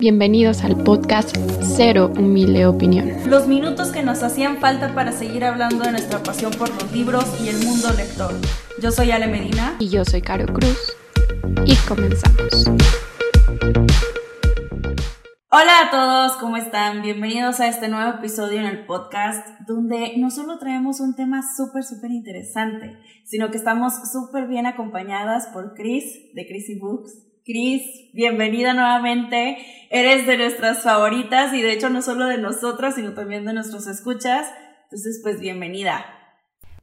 Bienvenidos al podcast Cero Humilde Opinión. Los minutos que nos hacían falta para seguir hablando de nuestra pasión por los libros y el mundo lector. Yo soy Ale Medina. Y yo soy Caro Cruz. Y comenzamos. Hola a todos, ¿cómo están? Bienvenidos a este nuevo episodio en el podcast donde no solo traemos un tema súper, súper interesante, sino que estamos súper bien acompañadas por Chris de Chrissy Books Cris, bienvenida nuevamente. Eres de nuestras favoritas y de hecho no solo de nosotras, sino también de nuestros escuchas. Entonces, pues bienvenida.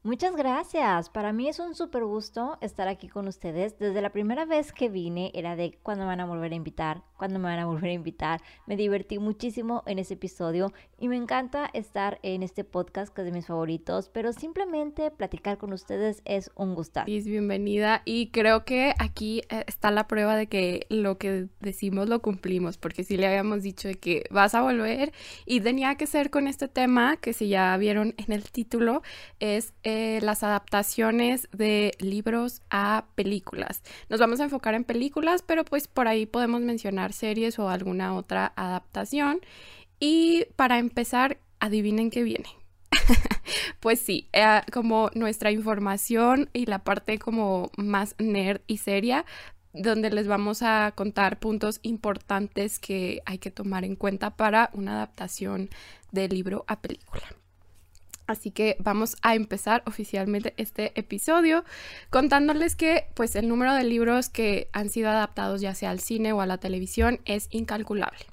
Muchas gracias. Para mí es un súper gusto estar aquí con ustedes. Desde la primera vez que vine era de cuándo me van a volver a invitar, cuándo me van a volver a invitar. Me divertí muchísimo en ese episodio y me encanta estar en este podcast que es de mis favoritos, pero simplemente platicar con ustedes es un gusto. bienvenida y creo que aquí eh, está la prueba de que lo que decimos lo cumplimos, porque sí le habíamos dicho de que vas a volver y tenía que ser con este tema que si ya vieron en el título es las adaptaciones de libros a películas. Nos vamos a enfocar en películas, pero pues por ahí podemos mencionar series o alguna otra adaptación. Y para empezar, adivinen qué viene. pues sí, eh, como nuestra información y la parte como más nerd y seria, donde les vamos a contar puntos importantes que hay que tomar en cuenta para una adaptación de libro a película. Así que vamos a empezar oficialmente este episodio contándoles que pues el número de libros que han sido adaptados ya sea al cine o a la televisión es incalculable.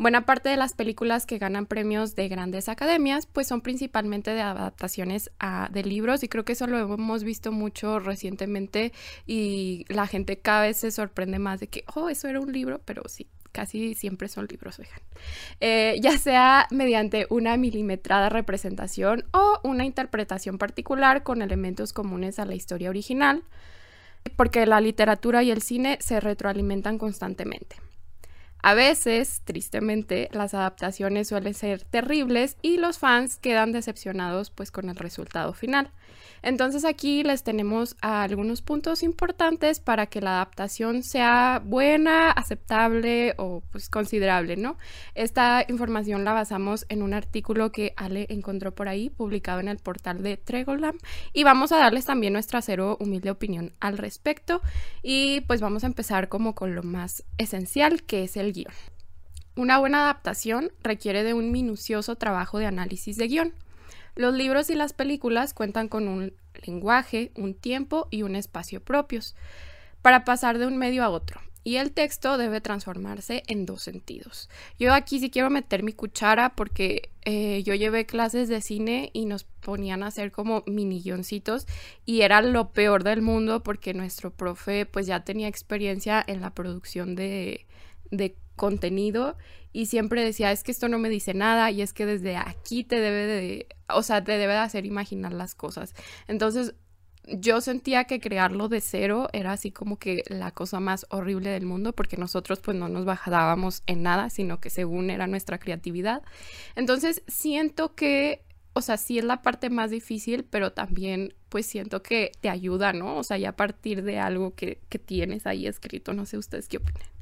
Buena parte de las películas que ganan premios de grandes academias pues son principalmente de adaptaciones de libros y creo que eso lo hemos visto mucho recientemente y la gente cada vez se sorprende más de que, oh, eso era un libro, pero sí, casi siempre son libros. Eh, ya sea mediante una milimetrada representación o una interpretación particular con elementos comunes a la historia original, porque la literatura y el cine se retroalimentan constantemente. A veces, tristemente, las adaptaciones suelen ser terribles y los fans quedan decepcionados pues con el resultado final. Entonces aquí les tenemos algunos puntos importantes para que la adaptación sea buena, aceptable o pues considerable, ¿no? Esta información la basamos en un artículo que Ale encontró por ahí, publicado en el portal de Tregolam, y vamos a darles también nuestra cero humilde opinión al respecto y pues vamos a empezar como con lo más esencial que es el guion. Una buena adaptación requiere de un minucioso trabajo de análisis de guion. Los libros y las películas cuentan con un lenguaje, un tiempo y un espacio propios para pasar de un medio a otro. Y el texto debe transformarse en dos sentidos. Yo aquí sí quiero meter mi cuchara porque eh, yo llevé clases de cine y nos ponían a hacer como mini guioncitos y era lo peor del mundo porque nuestro profe pues ya tenía experiencia en la producción de, de contenido y siempre decía, es que esto no me dice nada y es que desde aquí te debe de, o sea, te debe de hacer imaginar las cosas. Entonces, yo sentía que crearlo de cero era así como que la cosa más horrible del mundo porque nosotros pues no nos bajábamos en nada, sino que según era nuestra creatividad. Entonces, siento que o sea, sí es la parte más difícil, pero también pues siento que te ayuda, ¿no? O sea, ya a partir de algo que, que tienes ahí escrito, no sé ustedes qué opinan.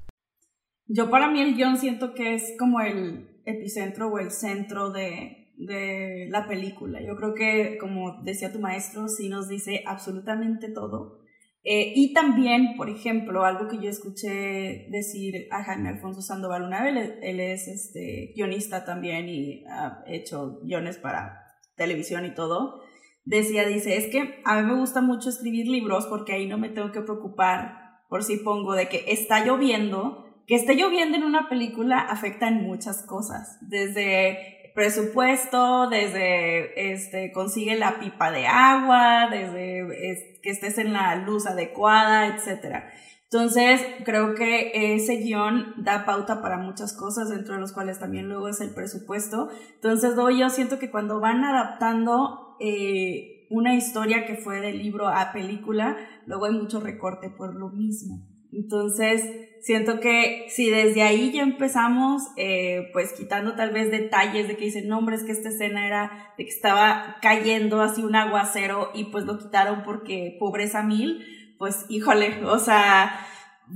Yo para mí el guion siento que es como el epicentro o el centro de, de la película. Yo creo que, como decía tu maestro, sí nos dice absolutamente todo. Eh, y también, por ejemplo, algo que yo escuché decir a Jaime Alfonso Sandoval una vez, él, es este, guionista también y ha hecho guiones para televisión y todo, decía, dice, es que a mí me gusta mucho escribir libros porque ahí no me tengo que preocupar por si pongo de que está lloviendo que esté lloviendo en una película afecta en muchas cosas, desde presupuesto, desde este consigue la pipa de agua, desde que estés en la luz adecuada, etcétera. Entonces, creo que ese guion da pauta para muchas cosas, dentro de los cuales también luego es el presupuesto. Entonces, yo siento que cuando van adaptando eh, una historia que fue de libro a película, luego hay mucho recorte por lo mismo. Entonces, siento que si desde ahí ya empezamos, eh, pues quitando tal vez detalles de que dicen, no, hombre, es que esta escena era de que estaba cayendo así un aguacero y pues lo quitaron porque pobreza mil, pues híjole, o sea,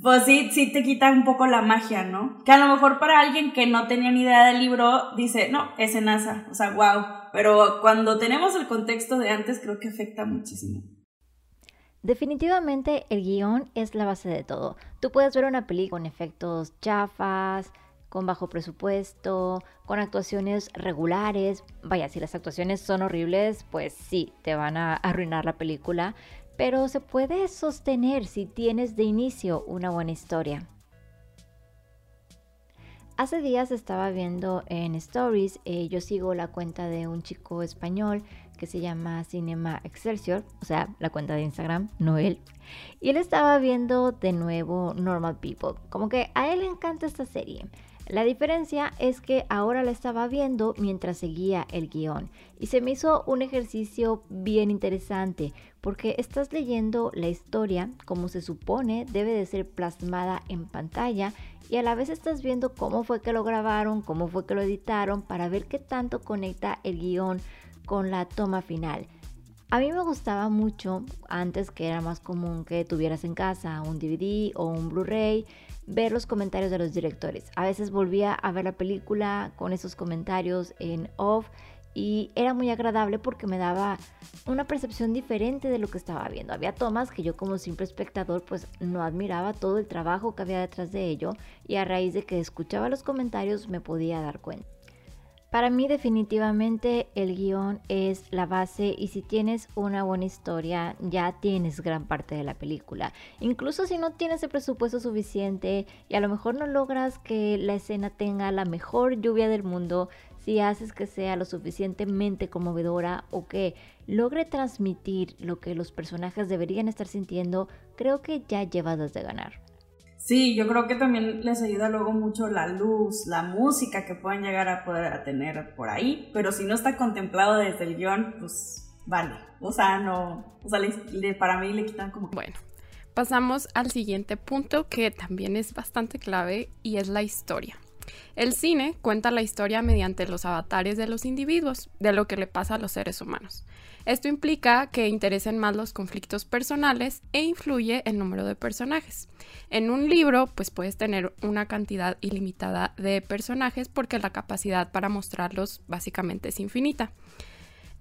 pues sí, sí te quita un poco la magia, ¿no? Que a lo mejor para alguien que no tenía ni idea del libro dice, no, es NASA, o sea, wow. Pero cuando tenemos el contexto de antes, creo que afecta muchísimo. Definitivamente el guion es la base de todo. Tú puedes ver una película con efectos chafas, con bajo presupuesto, con actuaciones regulares. Vaya, si las actuaciones son horribles, pues sí, te van a arruinar la película pero se puede sostener si tienes de inicio una buena historia. Hace días estaba viendo en Stories, eh, yo sigo la cuenta de un chico español que se llama Cinema Excelsior, o sea, la cuenta de Instagram, no él. Y él estaba viendo de nuevo Normal People, como que a él le encanta esta serie. La diferencia es que ahora la estaba viendo mientras seguía el guion y se me hizo un ejercicio bien interesante porque estás leyendo la historia como se supone debe de ser plasmada en pantalla y a la vez estás viendo cómo fue que lo grabaron, cómo fue que lo editaron para ver qué tanto conecta el guion con la toma final. A mí me gustaba mucho antes que era más común que tuvieras en casa un DVD o un Blu-ray ver los comentarios de los directores. A veces volvía a ver la película con esos comentarios en off y era muy agradable porque me daba una percepción diferente de lo que estaba viendo. Había tomas que yo como simple espectador pues no admiraba todo el trabajo que había detrás de ello y a raíz de que escuchaba los comentarios me podía dar cuenta. Para mí definitivamente el guion es la base y si tienes una buena historia ya tienes gran parte de la película. Incluso si no tienes el presupuesto suficiente y a lo mejor no logras que la escena tenga la mejor lluvia del mundo, si haces que sea lo suficientemente conmovedora o que logre transmitir lo que los personajes deberían estar sintiendo, creo que ya llevas de ganar. Sí, yo creo que también les ayuda luego mucho la luz, la música que pueden llegar a poder tener por ahí, pero si no está contemplado desde el guion, pues vale. O sea, no, o sea, para mí le quitan como... Bueno, pasamos al siguiente punto que también es bastante clave y es la historia. El cine cuenta la historia mediante los avatares de los individuos, de lo que le pasa a los seres humanos. Esto implica que interesen más los conflictos personales e influye el número de personajes. En un libro, pues puedes tener una cantidad ilimitada de personajes porque la capacidad para mostrarlos básicamente es infinita.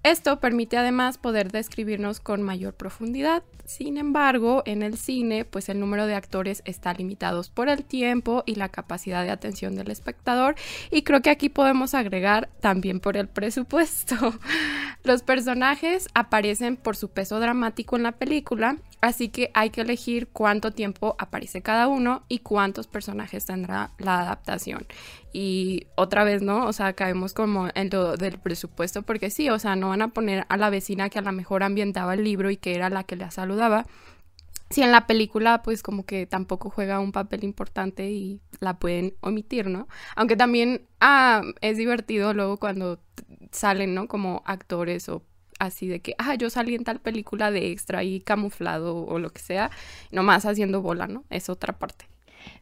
Esto permite además poder describirnos con mayor profundidad. Sin embargo, en el cine, pues el número de actores está limitado por el tiempo y la capacidad de atención del espectador y creo que aquí podemos agregar también por el presupuesto. Los personajes aparecen por su peso dramático en la película, así que hay que elegir cuánto tiempo aparece cada uno y cuántos personajes tendrá la adaptación. Y otra vez, ¿no? O sea, caemos como en lo del presupuesto, porque sí, o sea, no van a poner a la vecina que a lo mejor ambientaba el libro y que era la que la saludaba. Si en la película, pues como que tampoco juega un papel importante y la pueden omitir, ¿no? Aunque también ah, es divertido luego cuando salen, ¿no? Como actores o así de que, ah, yo salí en tal película de extra y camuflado o lo que sea, nomás haciendo bola, ¿no? Es otra parte.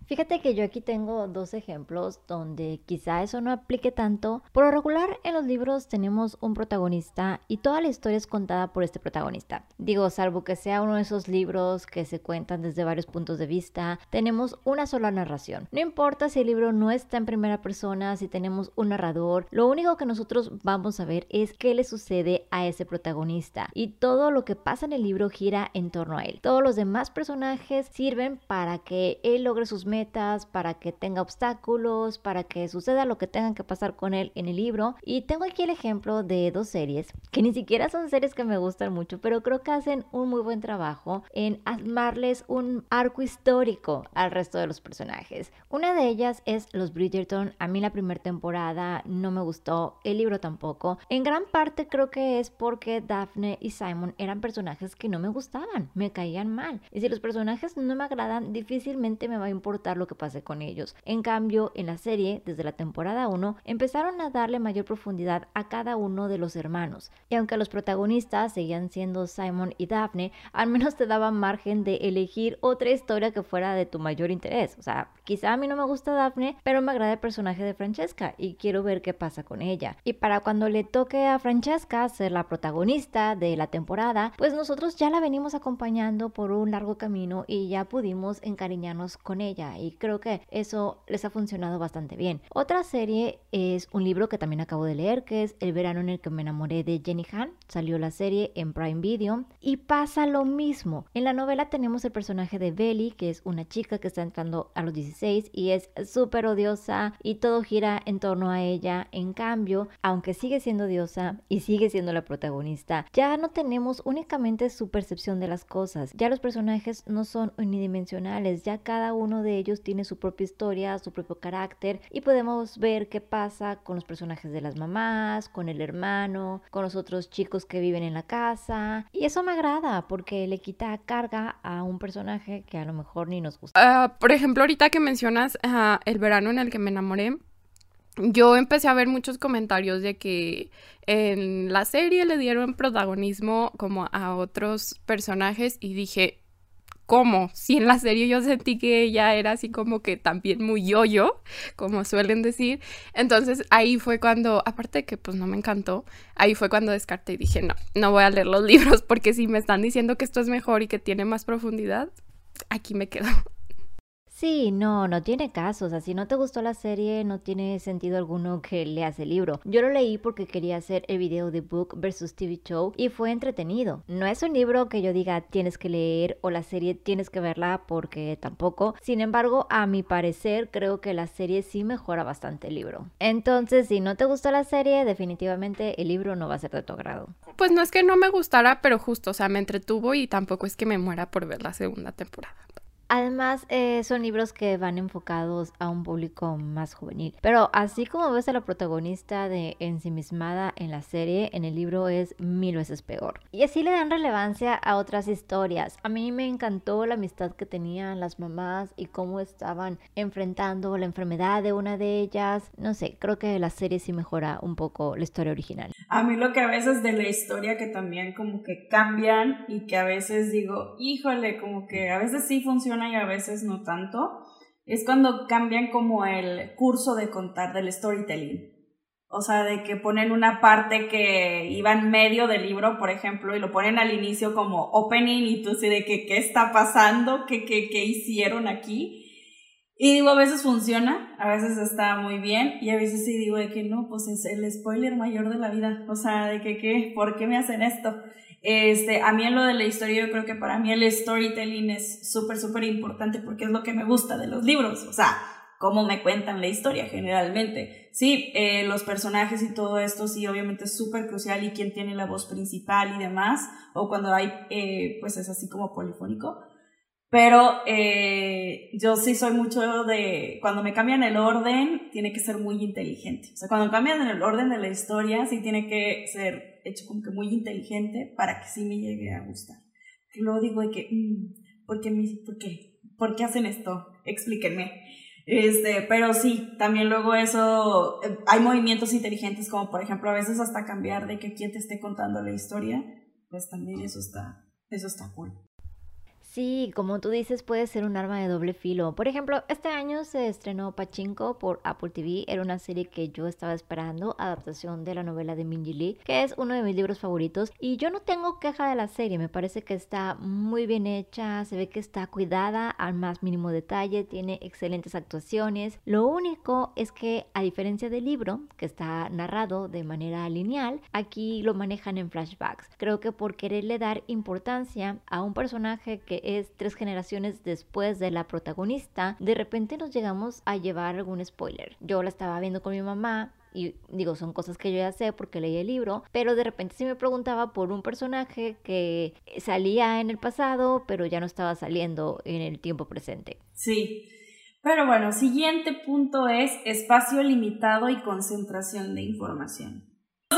Fíjate que yo aquí tengo dos ejemplos donde quizá eso no aplique tanto. Por lo regular en los libros tenemos un protagonista y toda la historia es contada por este protagonista. Digo, salvo que sea uno de esos libros que se cuentan desde varios puntos de vista, tenemos una sola narración. No importa si el libro no está en primera persona, si tenemos un narrador, lo único que nosotros vamos a ver es qué le sucede a ese protagonista y todo lo que pasa en el libro gira en torno a él. Todos los demás personajes sirven para que él logre sus metas, para que tenga obstáculos, para que suceda lo que tengan que pasar con él en el libro. Y tengo aquí el ejemplo de dos series, que ni siquiera son series que me gustan mucho, pero creo que hacen un muy buen trabajo en armarles un arco histórico al resto de los personajes. Una de ellas es Los Bridgerton. A mí la primera temporada no me gustó, el libro tampoco. En gran parte creo que es porque Daphne y Simon eran personajes que no me gustaban, me caían mal. Y si los personajes no me agradan, difícilmente me va a importar lo que pase con ellos. En cambio, en la serie, desde la temporada 1, empezaron a darle mayor profundidad a cada uno de los hermanos. Y aunque los protagonistas seguían siendo Simon y Daphne, al menos te daban margen de elegir otra historia que fuera de tu mayor interés. O sea, quizá a mí no me gusta Daphne, pero me agrada el personaje de Francesca y quiero ver qué pasa con ella. Y para cuando le toque a Francesca ser la protagonista de la temporada, pues nosotros ya la venimos acompañando por un largo camino y ya pudimos encariñarnos con ella y creo que eso les ha funcionado bastante bien. Otra serie es un libro que también acabo de leer que es El verano en el que me enamoré de Jenny Han. Salió la serie en Prime Video y pasa lo mismo. En la novela tenemos el personaje de Belly, que es una chica que está entrando a los 16 y es súper odiosa y todo gira en torno a ella. En cambio, aunque sigue siendo diosa y sigue siendo la protagonista, ya no tenemos únicamente su percepción de las cosas. Ya los personajes no son unidimensionales, ya cada uno de ellos tiene su propia historia, su propio carácter y podemos ver qué pasa con los personajes de las mamás, con el hermano, con los otros chicos que viven en la casa. Y eso me agrada porque le quita carga a un personaje que a lo mejor ni nos gusta. Ah, por ejemplo, ahorita que mencionas ah, el verano en el que me enamoré, yo empecé a ver muchos comentarios de que en la serie le dieron protagonismo como a otros personajes y dije, ¿cómo? Si en la serie yo sentí que ella era así como que también muy yo-yo, como suelen decir. Entonces ahí fue cuando, aparte de que pues no me encantó, ahí fue cuando descarté y dije, no, no voy a leer los libros porque si me están diciendo que esto es mejor y que tiene más profundidad, aquí me quedo. Sí, no, no tiene caso. O sea, si no te gustó la serie, no tiene sentido alguno que leas el libro. Yo lo leí porque quería hacer el video de Book versus TV Show y fue entretenido. No es un libro que yo diga tienes que leer o la serie tienes que verla porque tampoco. Sin embargo, a mi parecer, creo que la serie sí mejora bastante el libro. Entonces, si no te gustó la serie, definitivamente el libro no va a ser de tu agrado. Pues no es que no me gustara, pero justo, o sea, me entretuvo y tampoco es que me muera por ver la segunda temporada. Además, eh, son libros que van enfocados a un público más juvenil. Pero así como ves a la protagonista de ensimismada en la serie, en el libro es mil veces peor. Y así le dan relevancia a otras historias. A mí me encantó la amistad que tenían las mamás y cómo estaban enfrentando la enfermedad de una de ellas. No sé, creo que la serie sí mejora un poco la historia original. A mí lo que a veces de la historia que también como que cambian y que a veces digo, híjole, como que a veces sí funciona y a veces no tanto, es cuando cambian como el curso de contar del storytelling. O sea, de que ponen una parte que iba en medio del libro, por ejemplo, y lo ponen al inicio como opening y tú sí de que qué está pasando, qué, qué, qué hicieron aquí. Y digo, a veces funciona, a veces está muy bien, y a veces sí digo de que no, pues es el spoiler mayor de la vida. O sea, de que, ¿qué? ¿Por qué me hacen esto? Este, a mí en lo de la historia, yo creo que para mí el storytelling es súper, súper importante porque es lo que me gusta de los libros, o sea, cómo me cuentan la historia generalmente. Sí, eh, los personajes y todo esto sí, obviamente es súper crucial y quién tiene la voz principal y demás, o cuando hay, eh, pues es así como polifónico. Pero eh, yo sí soy mucho de, cuando me cambian el orden, tiene que ser muy inteligente. O sea, cuando cambian el orden de la historia, sí tiene que ser hecho como que muy inteligente para que sí me llegue a gustar. Que luego digo de que, mm, ¿por, qué por, qué? ¿por qué hacen esto? Explíquenme. Este, pero sí, también luego eso, eh, hay movimientos inteligentes como por ejemplo a veces hasta cambiar de que quien te esté contando la historia, pues también eso está, eso está cool. Sí, como tú dices, puede ser un arma de doble filo. Por ejemplo, este año se estrenó Pachinko por Apple TV. Era una serie que yo estaba esperando, adaptación de la novela de Minji Lee, que es uno de mis libros favoritos. Y yo no tengo queja de la serie, me parece que está muy bien hecha, se ve que está cuidada al más mínimo detalle, tiene excelentes actuaciones. Lo único es que, a diferencia del libro, que está narrado de manera lineal, aquí lo manejan en flashbacks. Creo que por quererle dar importancia a un personaje que es tres generaciones después de la protagonista, de repente nos llegamos a llevar algún spoiler. Yo la estaba viendo con mi mamá, y digo, son cosas que yo ya sé porque leí el libro, pero de repente sí me preguntaba por un personaje que salía en el pasado, pero ya no estaba saliendo en el tiempo presente. Sí. Pero bueno, siguiente punto es espacio limitado y concentración de información.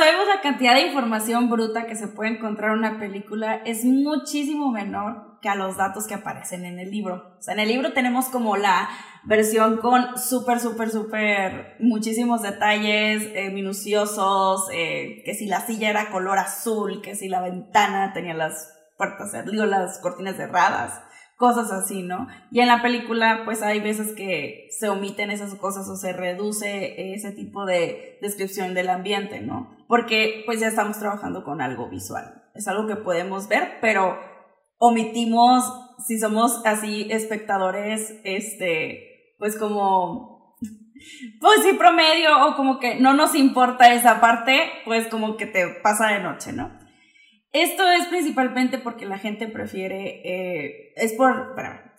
Sabemos, la cantidad de información bruta que se puede encontrar en una película es muchísimo menor que a los datos que aparecen en el libro. O sea, en el libro tenemos como la versión con súper, súper, súper muchísimos detalles eh, minuciosos, eh, que si la silla era color azul, que si la ventana tenía las puertas, digo, las cortinas cerradas, cosas así, ¿no? Y en la película, pues hay veces que se omiten esas cosas o se reduce ese tipo de descripción del ambiente, ¿no? Porque pues ya estamos trabajando con algo visual. Es algo que podemos ver, pero omitimos, si somos así espectadores, este, pues como, pues sí, promedio, o como que no nos importa esa parte, pues como que te pasa de noche, ¿no? Esto es principalmente porque la gente prefiere, eh, es por,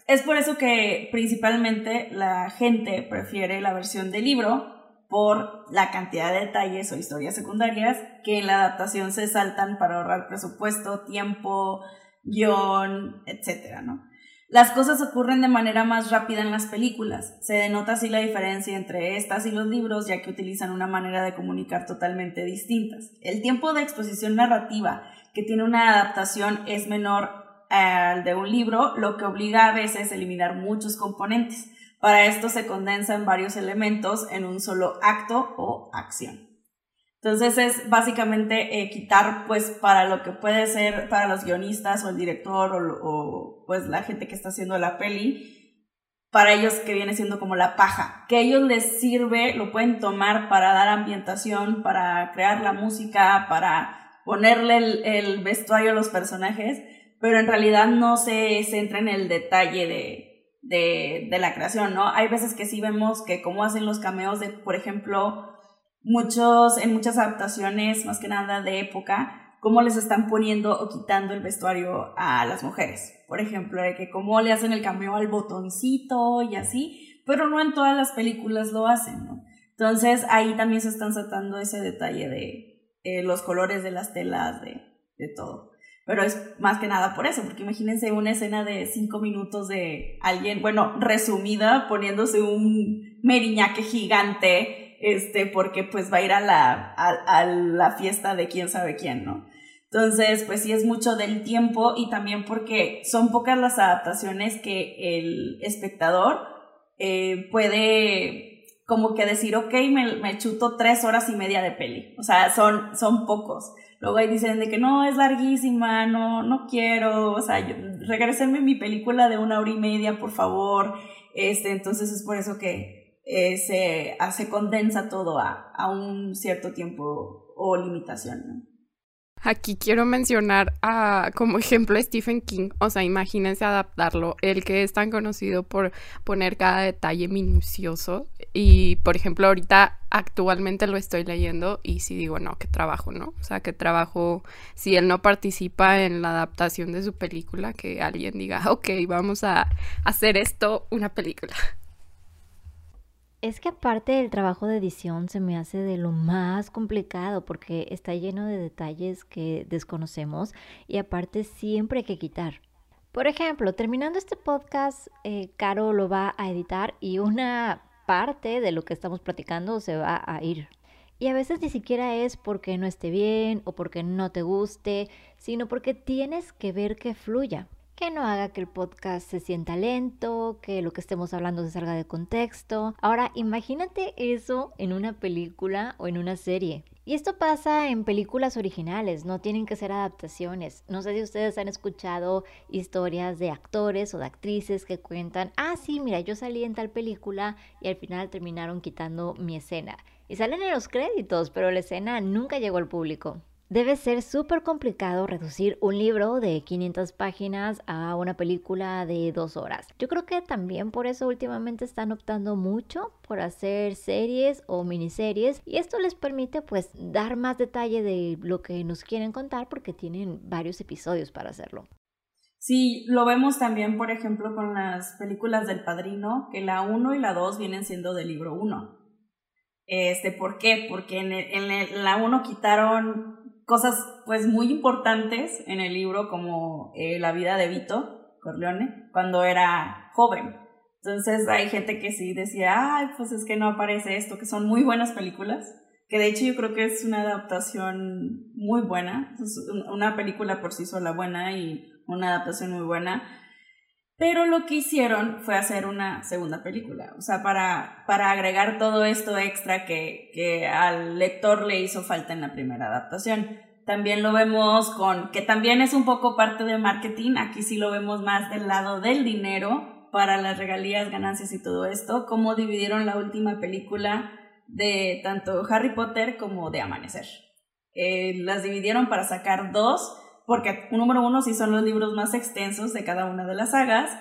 es por eso que principalmente la gente prefiere la versión del libro por la cantidad de detalles o historias secundarias que en la adaptación se saltan para ahorrar presupuesto, tiempo, guion, etcétera, ¿no? Las cosas ocurren de manera más rápida en las películas. Se denota así la diferencia entre estas y los libros, ya que utilizan una manera de comunicar totalmente distintas. El tiempo de exposición narrativa que tiene una adaptación es menor al de un libro, lo que obliga a veces a eliminar muchos componentes. Para esto se condensan varios elementos en un solo acto o acción. Entonces es básicamente eh, quitar pues para lo que puede ser para los guionistas o el director o, pues la gente que está haciendo la peli, para ellos que viene siendo como la paja, que a ellos les sirve, lo pueden tomar para dar ambientación, para crear la música, para ponerle el, vestuario a los personajes, pero en realidad no se centra en el detalle de, de, de la creación, ¿no? Hay veces que sí vemos que como hacen los cameos de, por ejemplo, muchos, en muchas adaptaciones, más que nada de época, cómo les están poniendo o quitando el vestuario a las mujeres. Por ejemplo, de que cómo le hacen el cambio al botoncito y así, pero no en todas las películas lo hacen, ¿no? Entonces ahí también se están saltando ese detalle de eh, los colores de las telas, de, de todo. Pero es más que nada por eso, porque imagínense una escena de cinco minutos de alguien, bueno, resumida, poniéndose un meriñaque gigante este, porque pues va a ir a la, a, la fiesta de quién sabe quién, ¿no? Entonces, pues sí es mucho del tiempo y también porque son pocas las adaptaciones que el espectador eh, puede como que decir, ok, me, me, chuto tres horas y media de peli. O sea, son, son pocos. Luego ahí dicen de que no, es larguísima, no, no quiero, o sea, yo, mi película de una hora y media, por favor. Este, entonces es por eso que, eh, se, hace condensa todo a, a, un cierto tiempo o limitación. Aquí quiero mencionar a, como ejemplo a Stephen King, o sea, imagínense adaptarlo, el que es tan conocido por poner cada detalle minucioso y, por ejemplo, ahorita actualmente lo estoy leyendo y si digo, no, qué trabajo, ¿no? O sea, qué trabajo, si él no participa en la adaptación de su película, que alguien diga, ok, vamos a hacer esto una película. Es que aparte del trabajo de edición se me hace de lo más complicado porque está lleno de detalles que desconocemos y aparte siempre hay que quitar. Por ejemplo, terminando este podcast, eh, Caro lo va a editar y una parte de lo que estamos platicando se va a ir. Y a veces ni siquiera es porque no esté bien o porque no te guste, sino porque tienes que ver que fluya que no haga que el podcast se sienta lento, que lo que estemos hablando se salga de contexto. Ahora, imagínate eso en una película o en una serie. Y esto pasa en películas originales, no tienen que ser adaptaciones. No sé si ustedes han escuchado historias de actores o de actrices que cuentan, ah, sí, mira, yo salí en tal película y al final terminaron quitando mi escena. Y salen en los créditos, pero la escena nunca llegó al público. Debe ser súper complicado reducir un libro de 500 páginas a una película de dos horas. Yo creo que también por eso últimamente están optando mucho por hacer series o miniseries y esto les permite pues dar más detalle de lo que nos quieren contar porque tienen varios episodios para hacerlo. Sí, lo vemos también, por ejemplo, con las películas del Padrino, que la 1 y la 2 vienen siendo del libro 1. Este, ¿Por qué? Porque en, en la 1 quitaron cosas pues muy importantes en el libro como eh, la vida de Vito Corleone cuando era joven. Entonces hay gente que sí decía, ay, pues es que no aparece esto, que son muy buenas películas, que de hecho yo creo que es una adaptación muy buena, una película por sí sola buena y una adaptación muy buena. Pero lo que hicieron fue hacer una segunda película, o sea, para, para agregar todo esto extra que, que al lector le hizo falta en la primera adaptación. También lo vemos con, que también es un poco parte de marketing, aquí sí lo vemos más del lado del dinero para las regalías, ganancias y todo esto, cómo dividieron la última película de tanto Harry Potter como de Amanecer. Eh, las dividieron para sacar dos porque número uno sí son los libros más extensos de cada una de las sagas.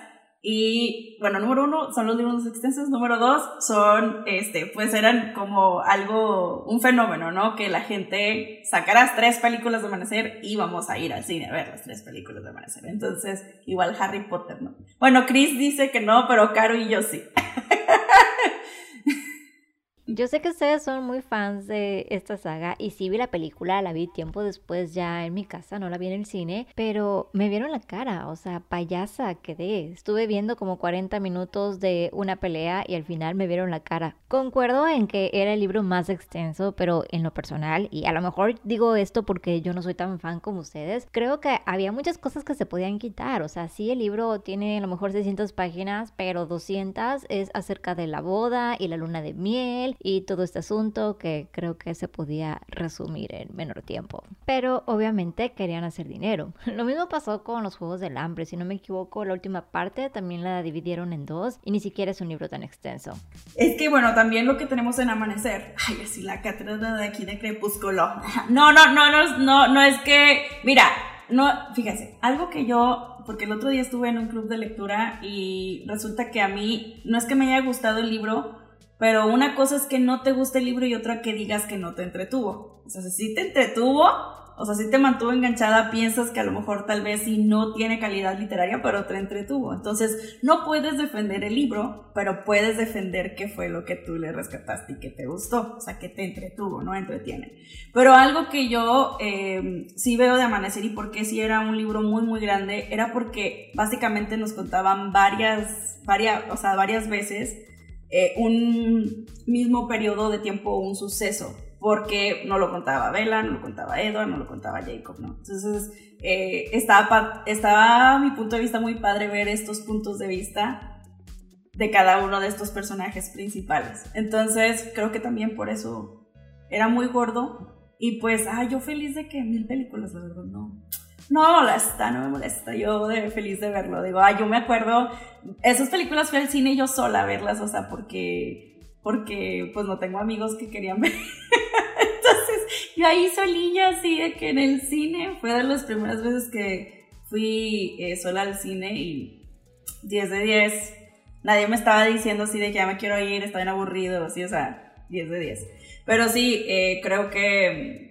Y bueno, número uno son los libros más extensos, número dos son, este, pues eran como algo, un fenómeno, ¿no? Que la gente sacara tres películas de Amanecer y vamos a ir al cine a ver las tres películas de Amanecer. Entonces, igual Harry Potter, ¿no? Bueno, Chris dice que no, pero Caro y yo sí. Yo sé que ustedes son muy fans de esta saga y sí vi la película, la vi tiempo después ya en mi casa, no la vi en el cine, pero me vieron la cara, o sea, payasa quedé. Estuve viendo como 40 minutos de una pelea y al final me vieron la cara. Concuerdo en que era el libro más extenso, pero en lo personal, y a lo mejor digo esto porque yo no soy tan fan como ustedes, creo que había muchas cosas que se podían quitar, o sea, sí el libro tiene a lo mejor 600 páginas, pero 200 es acerca de la boda y la luna de miel y todo este asunto que creo que se podía resumir en menor tiempo. Pero obviamente querían hacer dinero. Lo mismo pasó con los Juegos del Hambre, si no me equivoco, la última parte también la dividieron en dos y ni siquiera es un libro tan extenso. Es que bueno, también lo que tenemos en Amanecer, ay, así la cátedra de aquí de Crepúsculo. No, no, no, no, no, no es que, mira, no, fíjense, algo que yo, porque el otro día estuve en un club de lectura y resulta que a mí, no es que me haya gustado el libro, pero una cosa es que no te guste el libro y otra que digas que no te entretuvo. O sea, si te entretuvo, o sea, si te mantuvo enganchada, piensas que a lo mejor tal vez sí no tiene calidad literaria, pero te entretuvo. Entonces, no puedes defender el libro, pero puedes defender qué fue lo que tú le rescataste y que te gustó. O sea, que te entretuvo, no entretiene. Pero algo que yo eh, sí veo de Amanecer y por qué sí era un libro muy, muy grande, era porque básicamente nos contaban varias, varias, o sea, varias veces eh, un mismo periodo de tiempo, un suceso, porque no lo contaba Bella, no lo contaba Edward, no lo contaba Jacob, ¿no? Entonces, eh, estaba, estaba a mi punto de vista muy padre ver estos puntos de vista de cada uno de estos personajes principales. Entonces, creo que también por eso era muy gordo. Y pues, ah, yo feliz de que mil películas, la verdad, no no me molesta, no me molesta. Yo feliz de verlo. Digo, ay, yo me acuerdo, esas películas fui al cine yo sola a verlas, o sea, porque, porque pues no tengo amigos que querían ver. Entonces, yo ahí solilla, así de que en el cine, fue de las primeras veces que fui eh, sola al cine y 10 de 10. Nadie me estaba diciendo así de que ya me quiero ir, está bien aburrido, así, o sea, 10 de 10. Pero sí, eh, creo que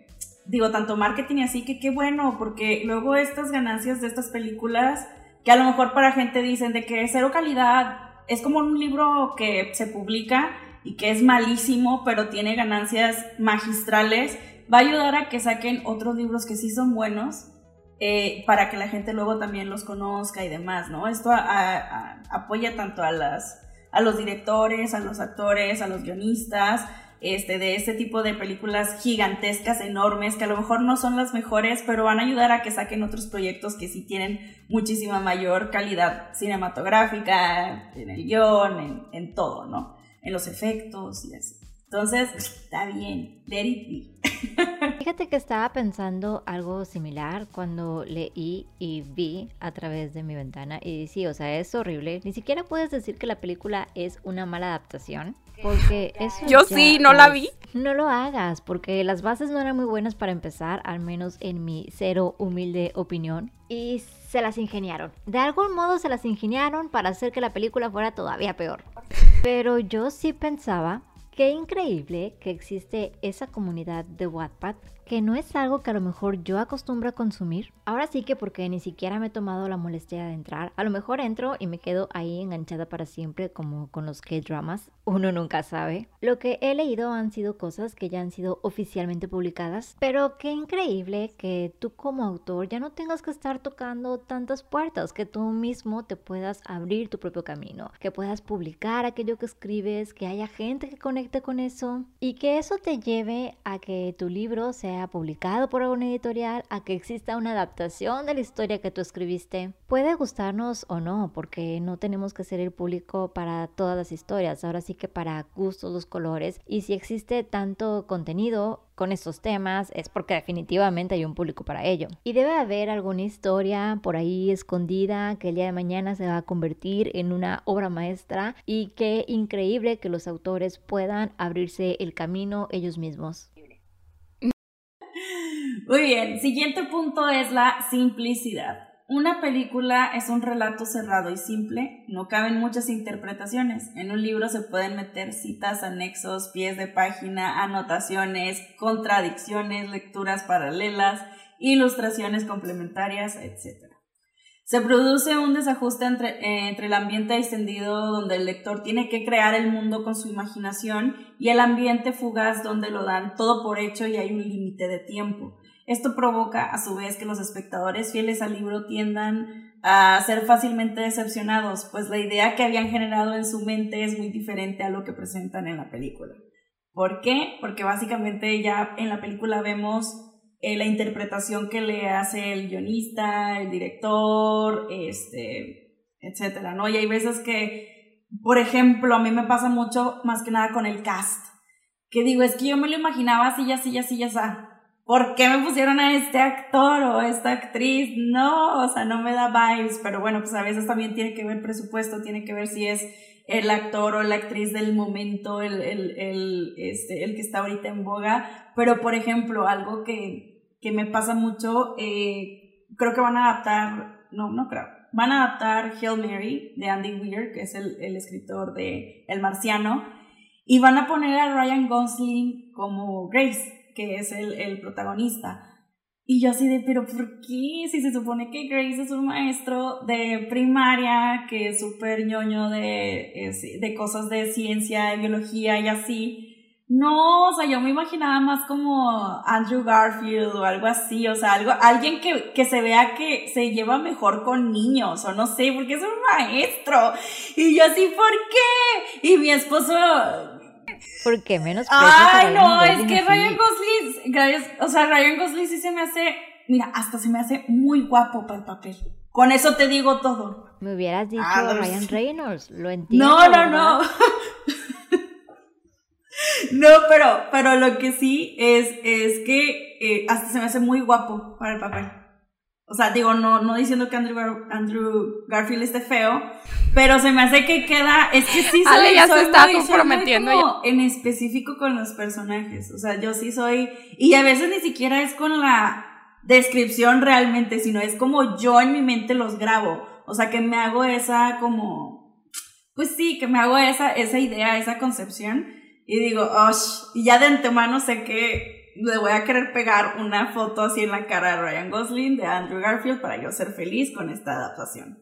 digo, tanto marketing y así, que qué bueno, porque luego estas ganancias de estas películas, que a lo mejor para gente dicen de que cero calidad, es como un libro que se publica y que es malísimo, pero tiene ganancias magistrales, va a ayudar a que saquen otros libros que sí son buenos. Eh, para que la gente luego también los conozca y demás, ¿no? Esto apoya tanto a, las, a los directores, a los actores, a los guionistas, este, de este tipo de películas gigantescas, enormes, que a lo mejor no son las mejores, pero van a ayudar a que saquen otros proyectos que sí tienen muchísima mayor calidad cinematográfica, en el guion, en, en todo, ¿no? En los efectos y así. Entonces, está bien, let it Fíjate que estaba pensando algo similar cuando leí y vi a través de mi ventana y sí, o sea, es horrible. Ni siquiera puedes decir que la película es una mala adaptación. Porque eso Yo sí, no la vi. No lo hagas, porque las bases no eran muy buenas para empezar, al menos en mi cero humilde opinión. Y se las ingeniaron. De algún modo se las ingeniaron para hacer que la película fuera todavía peor. Pero yo sí pensaba Qué increíble que existe esa comunidad de Wattpad que no es algo que a lo mejor yo acostumbro a consumir. Ahora sí que porque ni siquiera me he tomado la molestia de entrar. A lo mejor entro y me quedo ahí enganchada para siempre como con los K-dramas. Uno nunca sabe. Lo que he leído han sido cosas que ya han sido oficialmente publicadas. Pero qué increíble que tú como autor ya no tengas que estar tocando tantas puertas, que tú mismo te puedas abrir tu propio camino, que puedas publicar aquello que escribes, que haya gente que conecte con eso y que eso te lleve a que tu libro sea publicado por alguna editorial, a que exista una adaptación de la historia que tú escribiste. Puede gustarnos o no, porque no tenemos que ser el público para todas las historias, ahora sí que para gustos los colores. Y si existe tanto contenido con estos temas es porque definitivamente hay un público para ello. Y debe haber alguna historia por ahí escondida que el día de mañana se va a convertir en una obra maestra y qué increíble que los autores puedan abrirse el camino ellos mismos. Muy bien, siguiente punto es la simplicidad. Una película es un relato cerrado y simple, no caben muchas interpretaciones. En un libro se pueden meter citas, anexos, pies de página, anotaciones, contradicciones, lecturas paralelas, ilustraciones complementarias, etc. Se produce un desajuste entre, eh, entre, el ambiente extendido donde el lector tiene que crear el mundo con su imaginación y el ambiente fugaz donde lo dan todo por hecho y hay un límite de tiempo. Esto provoca, a su vez, que los espectadores fieles al libro tiendan a ser fácilmente decepcionados, pues la idea que habían generado en su mente es muy diferente a lo que presentan en la película. ¿Por qué? Porque básicamente ya en la película vemos eh, la interpretación que le hace el guionista, el director, este, etcétera, ¿no? Y hay veces que, por ejemplo, a mí me pasa mucho más que nada con el cast, que digo, es que yo me lo imaginaba así, así, así, así, ¿por qué me pusieron a este actor o a esta actriz? No, o sea, no me da vibes, pero bueno, pues a veces también tiene que ver presupuesto, tiene que ver si es el actor o la actriz del momento, el, el, el, este, el que está ahorita en boga, pero por ejemplo, algo que, que me pasa mucho, eh, creo que van a adaptar, no, no creo, van a adaptar Hail Mary de Andy Weir, que es el, el escritor de El Marciano, y van a poner a Ryan Gosling como Grace que es el, el protagonista. Y yo así de, pero ¿por qué? Si se supone que Grace es un maestro de primaria, que es súper ñoño de, de cosas de ciencia, de biología y así. No, o sea, yo me imaginaba más como Andrew Garfield o algo así, o sea, algo, alguien que, que se vea que se lleva mejor con niños, o no sé, porque es un maestro. Y yo así, ¿por qué? Y mi esposo, ¿Por qué menos Ay, no, es que Ryan Gosling, o sea, Ryan Gosling sí se me hace, mira, hasta se me hace muy guapo para el papel. Con eso te digo todo. Me hubieras dicho ah, Ryan Reynolds, lo entiendo. No, no, no. no, pero, pero lo que sí es, es que eh, hasta se me hace muy guapo para el papel. O sea, digo, no, no diciendo que Andrew, Andrew Garfield esté feo, pero se me hace que queda, es que sí soy, ya se está comprometiendo en específico con los personajes. O sea, yo sí soy, y a veces ni siquiera es con la descripción realmente, sino es como yo en mi mente los grabo. O sea, que me hago esa como, pues sí, que me hago esa, esa idea, esa concepción. Y digo, oh, y ya de antemano sé que le voy a querer pegar una foto así en la cara de Ryan Gosling, de Andrew Garfield, para yo ser feliz con esta adaptación.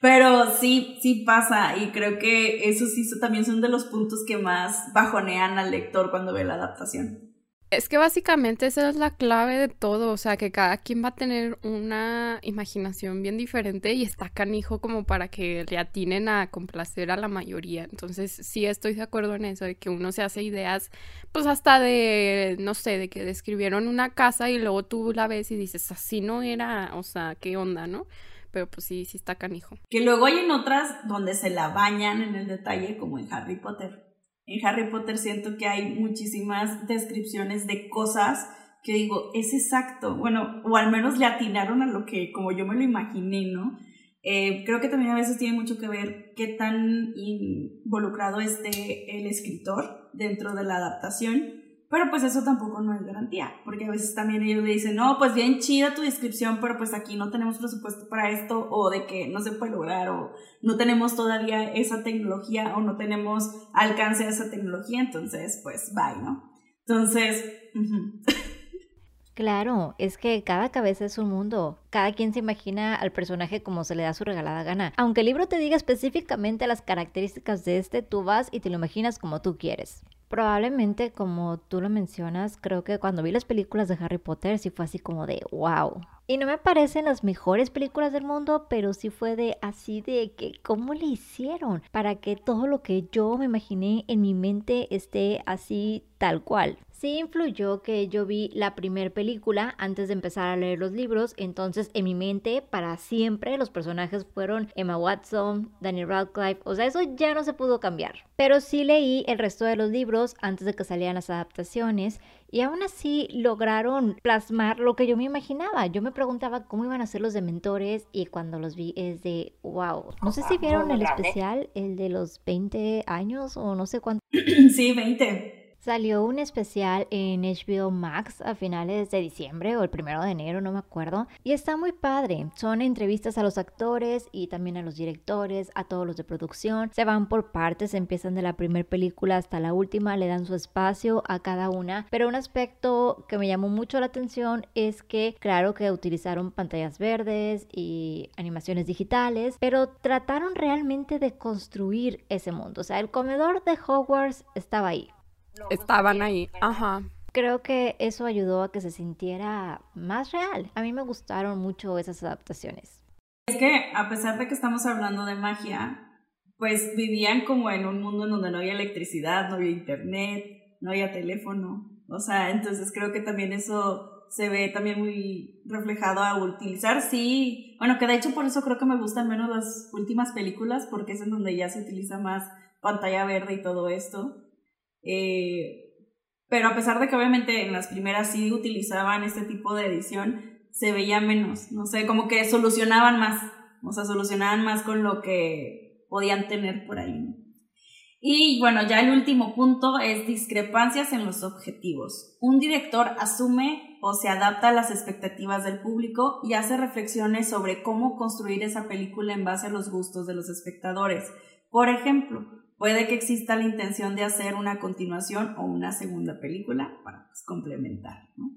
Pero sí, sí pasa y creo que eso sí también son de los puntos que más bajonean al lector cuando ve la adaptación. Es que básicamente esa es la clave de todo, o sea, que cada quien va a tener una imaginación bien diferente y está canijo como para que le atinen a complacer a la mayoría. Entonces, sí estoy de acuerdo en eso, de que uno se hace ideas, pues hasta de, no sé, de que describieron una casa y luego tú la ves y dices, así no era, o sea, qué onda, ¿no? Pero pues sí, sí está canijo. Que luego hay en otras donde se la bañan en el detalle, como en Harry Potter en Harry Potter siento que hay muchísimas descripciones de cosas que digo, es exacto, bueno, o al menos le atinaron a lo que como yo me lo imaginé, ¿no? Eh, creo que también a veces tiene mucho que ver qué tan involucrado esté el escritor dentro de la adaptación pero pues eso tampoco no es garantía, porque a veces también ellos le dicen, no, pues bien chida tu descripción, pero pues aquí no tenemos presupuesto para esto, o de que no se puede lograr, o no tenemos todavía esa tecnología, o no tenemos alcance a esa tecnología, entonces pues bye, ¿no? Entonces... Claro, es que cada cabeza es un mundo. Cada quien se imagina al personaje como se le da su regalada gana. Aunque el libro te diga específicamente las características de este, tú vas y te lo imaginas como tú quieres. Probablemente, como tú lo mencionas, creo que cuando vi las películas de Harry Potter sí fue así como de wow. Y no me parecen las mejores películas del mundo, pero sí fue de así de que cómo le hicieron para que todo lo que yo me imaginé en mi mente esté así tal cual. Sí influyó que yo vi la primera película antes de empezar a leer los libros, entonces en mi mente para siempre los personajes fueron Emma Watson, Daniel Radcliffe, o sea, eso ya no se pudo cambiar. Pero sí leí el resto de los libros antes de que salieran las adaptaciones y aún así lograron plasmar lo que yo me imaginaba. Yo me preguntaba cómo iban a ser los dementores y cuando los vi es de wow. No sé si vieron el especial, el de los 20 años o no sé cuánto. Sí, 20. Salió un especial en HBO Max a finales de diciembre o el primero de enero, no me acuerdo. Y está muy padre. Son entrevistas a los actores y también a los directores, a todos los de producción. Se van por partes, empiezan de la primera película hasta la última, le dan su espacio a cada una. Pero un aspecto que me llamó mucho la atención es que, claro que utilizaron pantallas verdes y animaciones digitales, pero trataron realmente de construir ese mundo. O sea, el comedor de Hogwarts estaba ahí estaban ahí. Ajá. Creo que eso ayudó a que se sintiera más real. A mí me gustaron mucho esas adaptaciones. Es que a pesar de que estamos hablando de magia, pues vivían como en un mundo en donde no había electricidad, no había internet, no había teléfono. O sea, entonces creo que también eso se ve también muy reflejado a utilizar, sí, bueno, que de hecho por eso creo que me gustan menos las últimas películas, porque es en donde ya se utiliza más pantalla verde y todo esto. Eh, pero a pesar de que obviamente en las primeras sí utilizaban este tipo de edición, se veía menos, no sé, como que solucionaban más, o sea, solucionaban más con lo que podían tener por ahí. Y bueno, ya el último punto es discrepancias en los objetivos. Un director asume o se adapta a las expectativas del público y hace reflexiones sobre cómo construir esa película en base a los gustos de los espectadores. Por ejemplo, puede que exista la intención de hacer una continuación o una segunda película para pues, complementar, ¿no?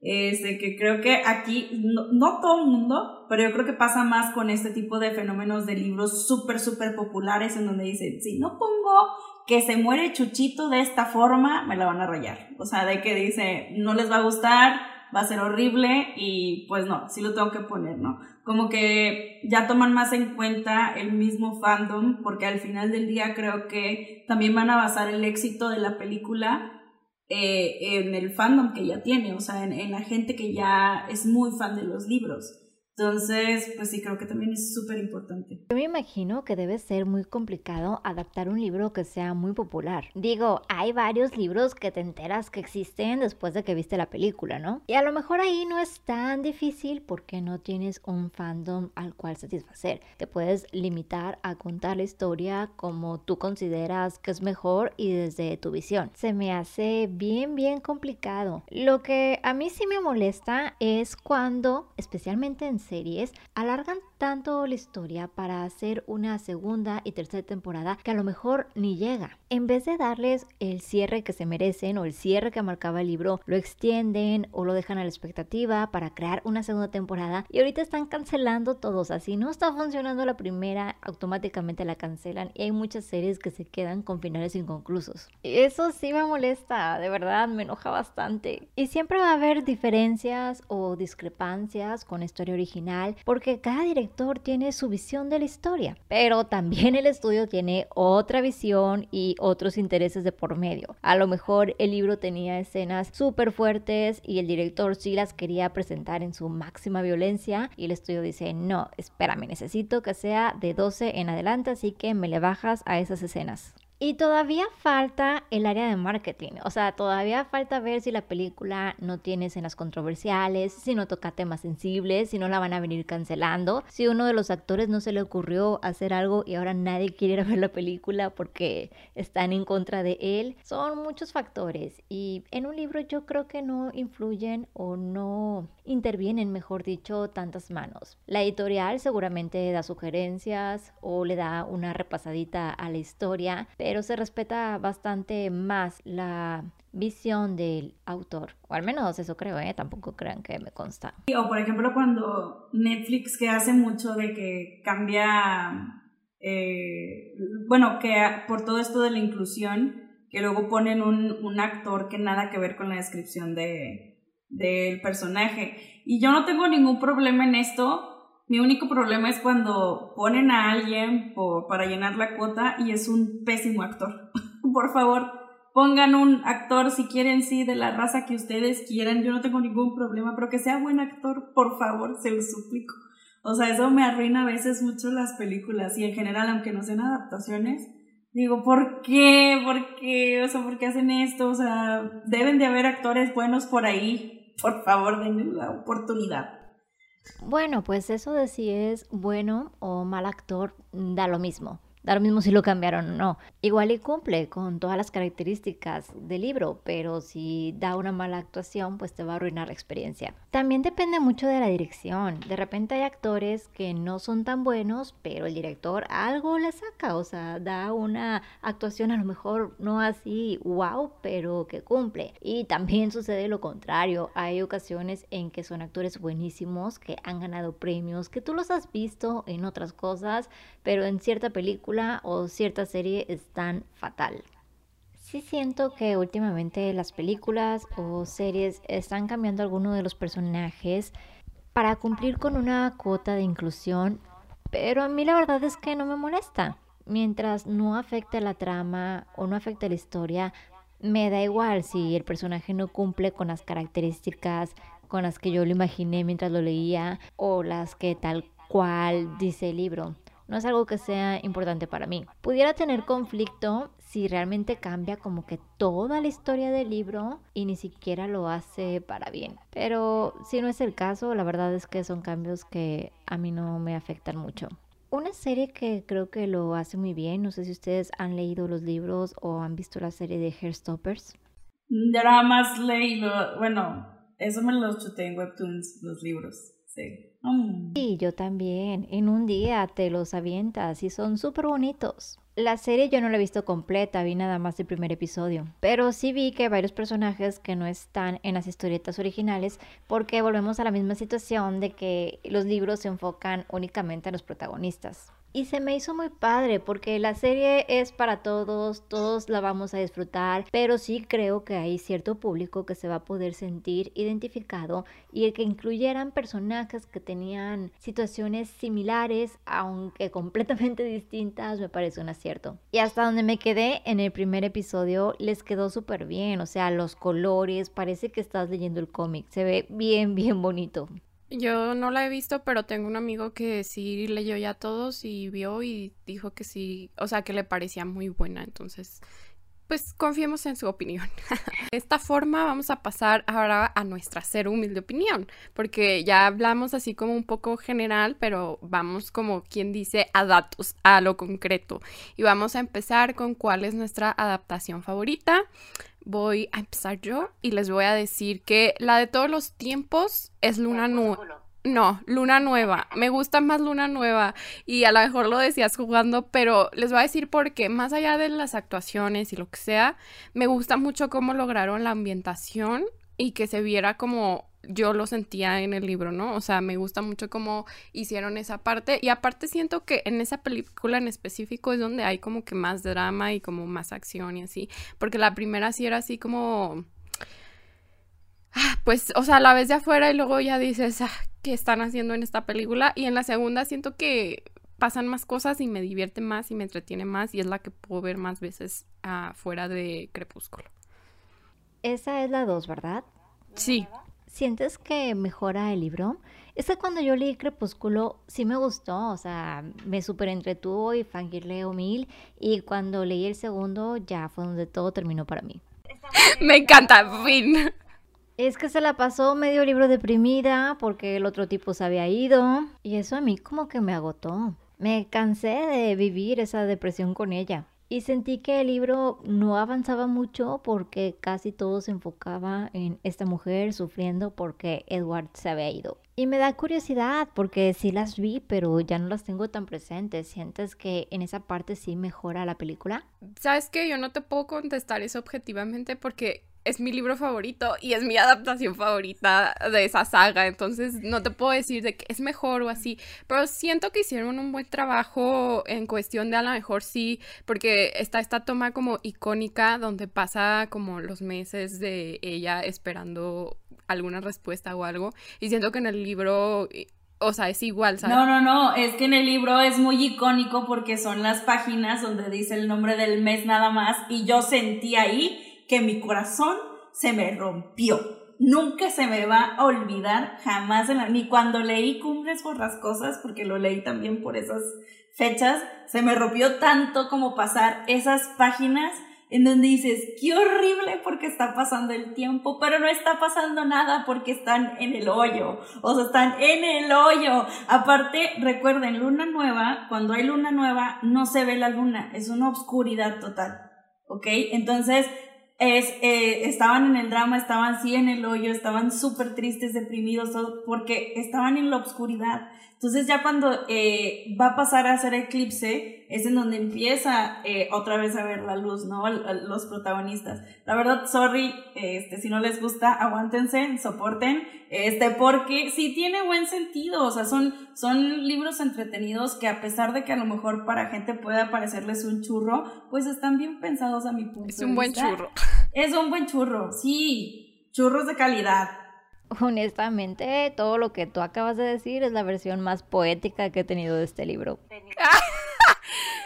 Este, que creo que aquí, no, todo el mundo, pero yo creo que pasa más con este tipo de fenómenos de libros súper, súper populares en donde dicen, si no pongo que se muere Chuchito de esta forma, me la van a rayar. O sea, de que dice, no les va a gustar, va a ser horrible y pues no, sí lo tengo que poner, ¿no? Como que ya toman más en cuenta el mismo fandom porque al final del día creo que también van a basar el éxito de la película eh, en el fandom que ya tiene, o sea, en la gente que ya es muy fan de los libros. Entonces, pues sí, creo que también es súper importante. Yo me imagino que debe ser muy complicado adaptar un libro que sea muy popular. Digo, hay varios libros que te enteras que existen después de que viste la película, ¿no? Y a lo mejor ahí no es tan difícil porque no tienes un fandom al cual satisfacer. Te puedes limitar a contar la historia como tú consideras que es mejor y desde tu visión. Se me hace bien, bien complicado. Lo que a mí sí me molesta es cuando, especialmente en series alargan tanto la historia para hacer una segunda y tercera temporada que a lo mejor ni llega. En vez de darles el cierre que se merecen o el cierre que marcaba el libro, lo extienden o lo dejan a la expectativa para crear una segunda temporada y ahorita están cancelando todos. Así no está funcionando la primera, automáticamente la cancelan y hay muchas series que se quedan con finales inconclusos. Eso sí me molesta, de verdad, me enoja bastante. Y siempre va a haber diferencias o discrepancias con la historia original porque cada director tiene su visión de la historia, pero también el estudio tiene otra visión y otros intereses de por medio. A lo mejor el libro tenía escenas súper fuertes y el director sí las quería presentar en su máxima violencia y el estudio dice, no, espérame, necesito que sea de 12 en adelante, así que me le bajas a esas escenas. Y todavía falta el área de marketing, o sea, todavía falta ver si la película no tiene escenas controversiales, si no toca temas sensibles, si no la van a venir cancelando, si uno de los actores no se le ocurrió hacer algo y ahora nadie quiere ir a ver la película porque están en contra de él. Son muchos factores y en un libro yo creo que no influyen o no intervienen, mejor dicho, tantas manos. La editorial seguramente da sugerencias o le da una repasadita a la historia, pero se respeta bastante más la visión del autor, o al menos eso creo, ¿eh? tampoco crean que me consta. O por ejemplo cuando Netflix que hace mucho de que cambia, eh, bueno, que por todo esto de la inclusión, que luego ponen un, un actor que nada que ver con la descripción de, del personaje. Y yo no tengo ningún problema en esto, mi único problema es cuando ponen a alguien para llenar la cuota y es un pésimo actor. por favor, pongan un actor si quieren, sí, de la raza que ustedes quieran. Yo no tengo ningún problema, pero que sea buen actor, por favor, se lo suplico. O sea, eso me arruina a veces mucho las películas y en general, aunque no sean adaptaciones, digo, ¿por qué? ¿Por qué? O sea, ¿por qué hacen esto? O sea, deben de haber actores buenos por ahí. Por favor, denme la oportunidad. Bueno, pues eso de si es bueno o mal actor da lo mismo. Da lo mismo si lo cambiaron o no. Igual y cumple con todas las características del libro, pero si da una mala actuación, pues te va a arruinar la experiencia. También depende mucho de la dirección. De repente hay actores que no son tan buenos, pero el director algo le saca, o sea, da una actuación a lo mejor no así wow, pero que cumple. Y también sucede lo contrario. Hay ocasiones en que son actores buenísimos, que han ganado premios, que tú los has visto en otras cosas, pero en cierta película o cierta serie es tan fatal. Sí siento que últimamente las películas o series están cambiando algunos de los personajes para cumplir con una cuota de inclusión, pero a mí la verdad es que no me molesta. Mientras no afecte la trama o no afecte la historia, me da igual si el personaje no cumple con las características con las que yo lo imaginé mientras lo leía o las que tal cual dice el libro no es algo que sea importante para mí. Pudiera tener conflicto si realmente cambia como que toda la historia del libro y ni siquiera lo hace para bien. Pero si no es el caso, la verdad es que son cambios que a mí no me afectan mucho. Una serie que creo que lo hace muy bien, no sé si ustedes han leído los libros o han visto la serie de Hairstoppers. Nada más leí, bueno, eso me lo chuté en Webtoons, los libros, sí. Mm. Sí, yo también. En un día te los avientas y son súper bonitos. La serie yo no la he visto completa, vi nada más el primer episodio. Pero sí vi que hay varios personajes que no están en las historietas originales porque volvemos a la misma situación de que los libros se enfocan únicamente a los protagonistas. Y se me hizo muy padre porque la serie es para todos, todos la vamos a disfrutar, pero sí creo que hay cierto público que se va a poder sentir identificado y el que incluyeran personajes que tenían situaciones similares, aunque completamente distintas, me parece un acierto. Y hasta donde me quedé en el primer episodio les quedó súper bien, o sea, los colores, parece que estás leyendo el cómic, se ve bien, bien bonito. Yo no la he visto, pero tengo un amigo que sí leyó ya todos y vio y dijo que sí, o sea, que le parecía muy buena. Entonces, pues confiemos en su opinión. de esta forma vamos a pasar ahora a nuestra ser humilde opinión, porque ya hablamos así como un poco general, pero vamos como quien dice a datos, a lo concreto. Y vamos a empezar con cuál es nuestra adaptación favorita voy a empezar yo y les voy a decir que la de todos los tiempos es Luna Nueva. No, Luna Nueva. Me gusta más Luna Nueva. Y a lo mejor lo decías jugando, pero les voy a decir porque más allá de las actuaciones y lo que sea, me gusta mucho cómo lograron la ambientación y que se viera como yo lo sentía en el libro, ¿no? O sea, me gusta mucho cómo hicieron esa parte y aparte siento que en esa película en específico es donde hay como que más drama y como más acción y así, porque la primera sí era así como... Ah, pues, o sea, la ves de afuera y luego ya dices, ah, ¿qué están haciendo en esta película? Y en la segunda siento que pasan más cosas y me divierte más y me entretiene más y es la que puedo ver más veces afuera de Crepúsculo. Esa es la dos, ¿verdad? Sí. ¿Sientes que mejora el libro? Es que cuando yo leí Crepúsculo sí me gustó, o sea, me súper entretuvo y fangirleo mil. Y cuando leí el segundo ya fue donde todo terminó para mí. me encanta, fin. Es que se la pasó medio libro deprimida porque el otro tipo se había ido. Y eso a mí como que me agotó. Me cansé de vivir esa depresión con ella. Y sentí que el libro no avanzaba mucho porque casi todo se enfocaba en esta mujer sufriendo porque Edward se había ido. Y me da curiosidad porque sí las vi, pero ya no las tengo tan presentes. ¿Sientes que en esa parte sí mejora la película? Sabes que yo no te puedo contestar eso objetivamente porque es mi libro favorito y es mi adaptación favorita de esa saga, entonces no te puedo decir de que es mejor o así, pero siento que hicieron un buen trabajo en cuestión de a lo mejor sí, porque está esta toma como icónica donde pasa como los meses de ella esperando alguna respuesta o algo, y siento que en el libro o sea, es igual, ¿sabes? No, no, no, es que en el libro es muy icónico porque son las páginas donde dice el nombre del mes nada más y yo sentí ahí que mi corazón se me rompió. Nunca se me va a olvidar jamás, ni cuando leí Cumbres Borrascosas, porque lo leí también por esas fechas, se me rompió tanto como pasar esas páginas en donde dices, qué horrible porque está pasando el tiempo, pero no está pasando nada porque están en el hoyo, o sea, están en el hoyo. Aparte, recuerden, luna nueva, cuando hay luna nueva, no se ve la luna, es una obscuridad total, ¿ok? Entonces, es, eh, estaban en el drama, estaban así en el hoyo, estaban súper tristes, deprimidos, todo, porque estaban en la oscuridad. Entonces ya cuando eh, va a pasar a ser eclipse, es en donde empieza eh, otra vez a ver la luz, ¿no? Los protagonistas. La verdad, sorry, este, si no les gusta, aguántense, soporten, este, porque sí tiene buen sentido, o sea, son, son libros entretenidos que a pesar de que a lo mejor para gente pueda parecerles un churro, pues están bien pensados a mi punto. Es un buen churro. Es un buen churro, sí, churros de calidad. Honestamente, todo lo que tú acabas de decir es la versión más poética que he tenido de este libro.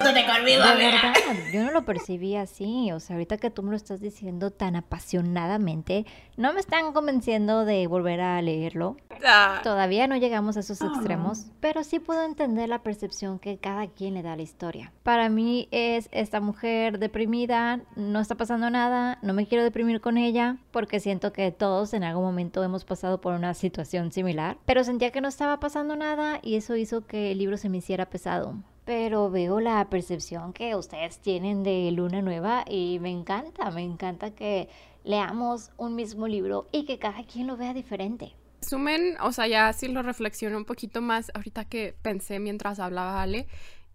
De verdad, yo no lo percibí así. O sea, ahorita que tú me lo estás diciendo tan apasionadamente, no me están convenciendo de volver a leerlo. Ah. Todavía no llegamos a esos extremos, pero sí puedo entender la percepción que cada quien le da a la historia. Para mí es esta mujer deprimida, no está pasando nada, no me quiero deprimir con ella, porque siento que todos en algún momento hemos pasado por una situación similar, pero sentía que no estaba pasando nada y eso hizo que el libro se me hiciera pesado pero veo la percepción que ustedes tienen de Luna Nueva y me encanta, me encanta que leamos un mismo libro y que cada quien lo vea diferente. Sumen, o sea, ya si lo reflexiono un poquito más, ahorita que pensé mientras hablaba Ale,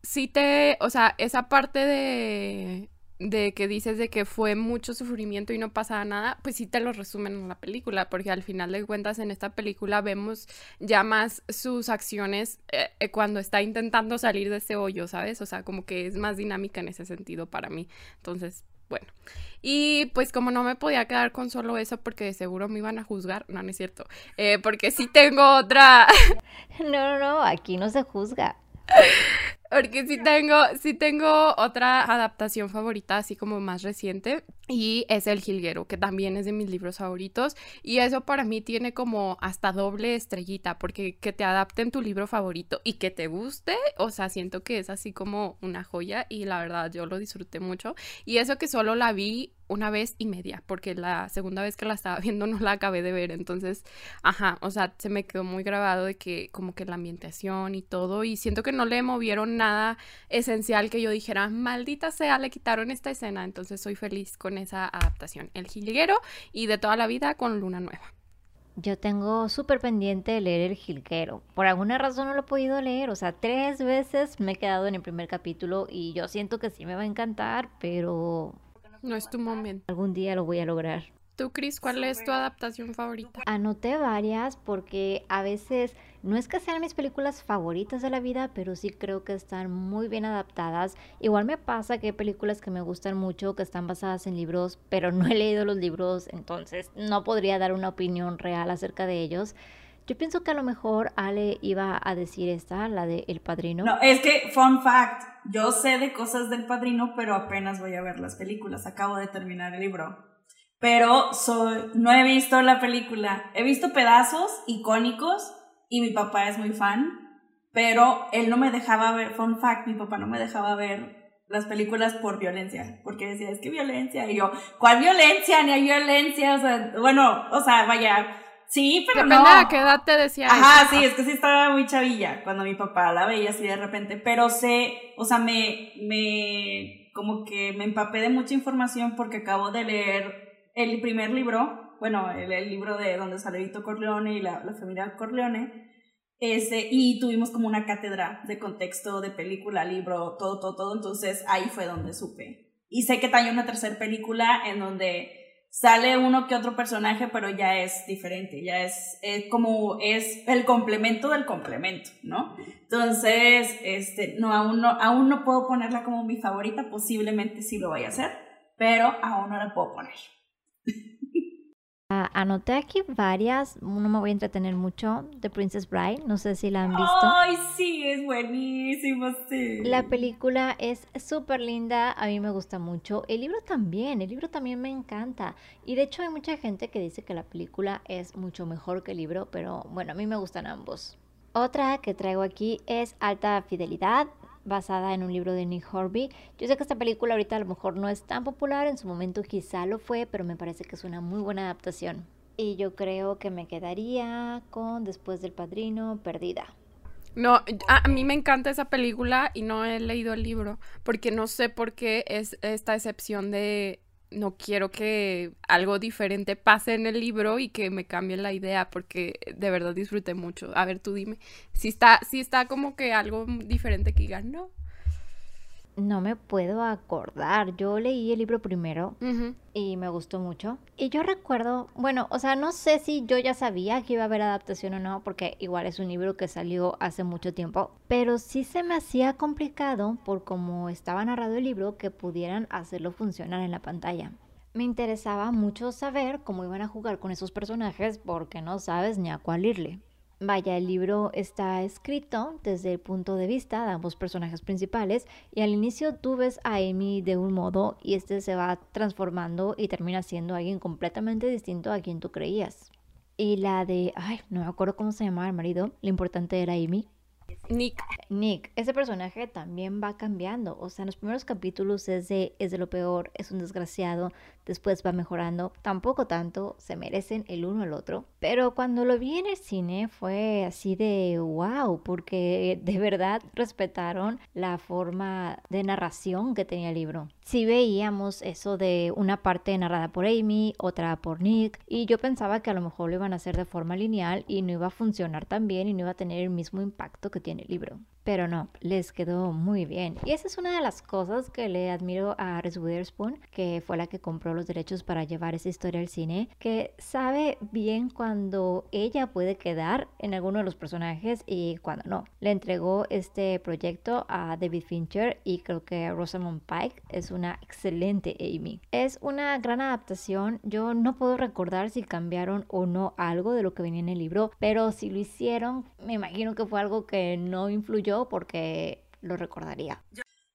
sí te, o sea, esa parte de de que dices de que fue mucho sufrimiento y no pasaba nada, pues sí te lo resumen en la película, porque al final de cuentas en esta película vemos ya más sus acciones eh, eh, cuando está intentando salir de ese hoyo, ¿sabes? O sea, como que es más dinámica en ese sentido para mí. Entonces, bueno. Y pues como no me podía quedar con solo eso porque seguro me iban a juzgar, no, no es cierto, eh, porque sí tengo otra... no, no, no, aquí no se juzga. Porque sí tengo, sí tengo otra adaptación favorita, así como más reciente, y es El Jilguero, que también es de mis libros favoritos. Y eso para mí tiene como hasta doble estrellita, porque que te adapten tu libro favorito y que te guste, o sea, siento que es así como una joya y la verdad yo lo disfruté mucho. Y eso que solo la vi una vez y media, porque la segunda vez que la estaba viendo no la acabé de ver, entonces, ajá, o sea, se me quedó muy grabado de que como que la ambientación y todo, y siento que no le movieron nada esencial que yo dijera, maldita sea, le quitaron esta escena, entonces soy feliz con esa adaptación, El Jilguero y de toda la vida con Luna Nueva. Yo tengo súper pendiente leer El Jilguero. Por alguna razón no lo he podido leer. O sea, tres veces me he quedado en el primer capítulo y yo siento que sí me va a encantar, pero no es tu momento. Algún día lo voy a lograr. ¿Tú, Cris, cuál es tu adaptación favorita? Anoté varias porque a veces no es que sean mis películas favoritas de la vida, pero sí creo que están muy bien adaptadas. Igual me pasa que hay películas que me gustan mucho, que están basadas en libros, pero no he leído los libros, entonces no podría dar una opinión real acerca de ellos. Yo pienso que a lo mejor Ale iba a decir esta, la de El Padrino. No, es que, fun fact, yo sé de cosas del Padrino, pero apenas voy a ver las películas. Acabo de terminar el libro. Pero soy, no he visto la película. He visto pedazos icónicos y mi papá es muy fan, pero él no me dejaba ver, fun fact, mi papá no me dejaba ver las películas por violencia, porque decía, es que violencia, y yo, ¿cuál violencia? Ni hay violencia, o sea, bueno, o sea, vaya, Sí, pero Depende no. a qué edad te decía Ajá, sí, es que sí estaba muy chavilla cuando mi papá la veía así de repente, pero sé, o sea, me, me como que me empapé de mucha información porque acabo de leer el primer libro, bueno, el, libro de donde sale Vito Corleone y la, la familia Corleone, ese, y tuvimos como una cátedra de contexto, de película, libro, todo, todo, todo, entonces ahí fue donde supe. Y sé que hay una tercera película en donde sale uno que otro personaje, pero ya es diferente, ya es, como es el complemento del complemento, ¿no? Entonces, este, no aún, no, aún no puedo ponerla como mi favorita, posiblemente sí lo vaya a hacer, pero aún no la puedo poner. Ah, anoté aquí varias, no me voy a entretener mucho, de Princess Bride, no sé si la han visto. Ay, sí, es buenísimo, sí. La película es súper linda, a mí me gusta mucho. El libro también, el libro también me encanta. Y de hecho hay mucha gente que dice que la película es mucho mejor que el libro, pero bueno, a mí me gustan ambos. Otra que traigo aquí es Alta Fidelidad basada en un libro de Nick Horby. Yo sé que esta película ahorita a lo mejor no es tan popular, en su momento quizá lo fue, pero me parece que es una muy buena adaptación. Y yo creo que me quedaría con Después del Padrino, Perdida. No, a, mí me encanta esa película y no he leído el libro, porque no sé por qué es esta excepción de no quiero que algo diferente pase en el libro y que me cambie la idea porque de verdad disfruté mucho. A ver, tú dime, si está, si está como que algo diferente que digan, no me puedo acordar. Yo leí el libro primero y me gustó mucho. Y yo recuerdo, bueno, o sea, no sé si yo ya sabía que iba a haber adaptación o no, porque igual es un libro que salió hace mucho tiempo, pero sí se me hacía complicado por cómo estaba narrado el libro que pudieran hacerlo funcionar en la pantalla. Me interesaba mucho saber cómo iban a jugar con esos personajes porque no sabes ni a cuál irle. Vaya, el libro está escrito desde el punto de vista de ambos personajes principales y al inicio tú ves a Amy de un modo y este se va transformando y termina siendo alguien completamente distinto a quien tú creías. Y la de, ay, no me acuerdo cómo se llamaba el marido, lo importante era Amy. Nick. Nick, ese personaje también va cambiando. O sea, en los primeros capítulos es de, es de lo peor, es un desgraciado, después va mejorando, tampoco tanto, se merecen el uno al otro. Pero cuando lo vi en el cine fue así de wow, porque de verdad respetaron la forma de narración que tenía el libro. Si veíamos eso de una parte narrada por Amy, otra por Nick, y yo pensaba que a lo mejor lo iban a hacer de forma lineal y no iba a funcionar tan bien y no iba a tener el mismo impacto que tiene el libro. Pero no, les quedó muy bien. Y esa es una de las cosas que le admiro a Reese Witherspoon, que fue la que compró los derechos para llevar esa historia al cine, que sabe bien cuando ella puede quedar en alguno de los personajes y cuando no. Le entregó este proyecto a David Fincher y creo que Rosamund Pike es una excelente Amy. Es una gran adaptación. Yo no puedo recordar si cambiaron o no algo de lo que venía en el libro, pero si lo hicieron, me imagino que fue algo que no influyó porque lo recordaría.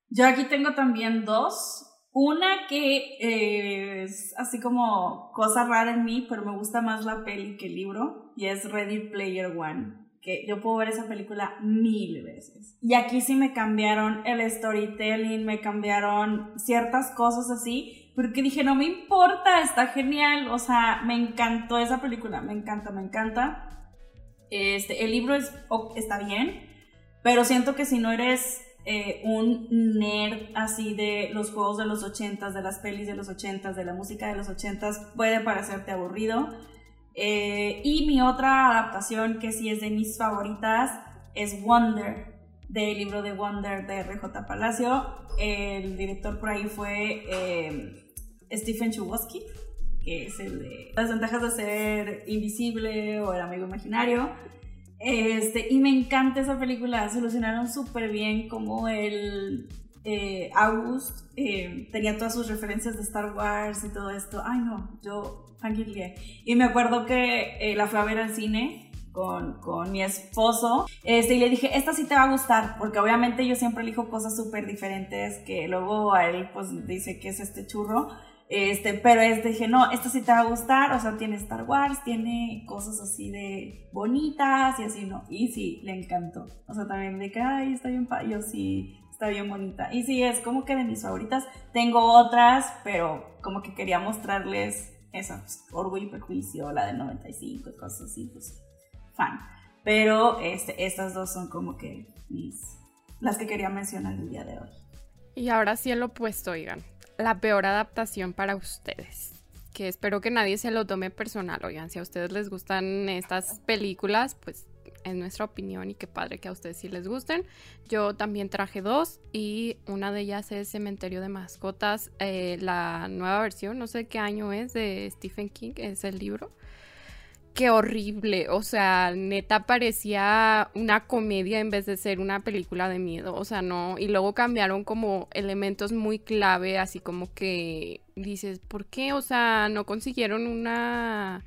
Yo aquí tengo también dos. Una que eh, es así como cosa rara en mí, pero me gusta más la peli que el libro, y es Ready Player One, que yo puedo ver esa película mil veces. Y aquí sí me cambiaron el storytelling, me cambiaron ciertas cosas así, porque dije, no me importa, está genial, o sea, me encantó esa película, me encanta, me encanta. Este, el libro es, está bien, pero siento que si no eres eh, un nerd así de los juegos de los ochentas, de las pelis de los ochentas, de la música de los ochentas, puede parecerte aburrido. Eh, y mi otra adaptación, que sí es de mis favoritas, es Wonder, del libro de Wonder de RJ Palacio. El director por ahí fue eh, Stephen Chbosky, que es el de las ventajas de ser invisible o el amigo imaginario. Este, y me encanta esa película, solucionaron súper bien como el eh, August eh, tenía todas sus referencias de Star Wars y todo esto. Ay no, yo fangirlé. Y me acuerdo que eh, la fui a ver al cine con, con, mi esposo este, y le dije, esta sí te va a gustar, porque obviamente yo siempre elijo cosas súper diferentes que luego a él pues dice que es este churro. Este, pero este, dije, no, esto sí te va a gustar, o sea, tiene Star Wars, tiene cosas así de bonitas y así, ¿no? Y sí, le encantó. O sea, también de que, ay, está bien, pa yo sí, está bien bonita. Y sí, es como que de mis favoritas. Tengo otras, pero como que quería mostrarles esa, pues, Orgullo y Prejuicio, la del 95 y cosas así, pues, fan. Pero este, estas dos son como que mis, las que quería mencionar el día de hoy. Y ahora sí el opuesto, oigan. La peor adaptación para ustedes. Que espero que nadie se lo tome personal, oigan. Si a ustedes les gustan estas películas, pues es nuestra opinión y qué padre que a ustedes sí les gusten. Yo también traje dos y una de ellas es Cementerio de Mascotas, eh, la nueva versión, no sé qué año es, de Stephen King, es el libro. Qué horrible, o sea, neta parecía una comedia en vez de ser una película de miedo, o sea, no, y luego cambiaron como elementos muy clave, así como que dices, ¿por qué? O sea, no consiguieron una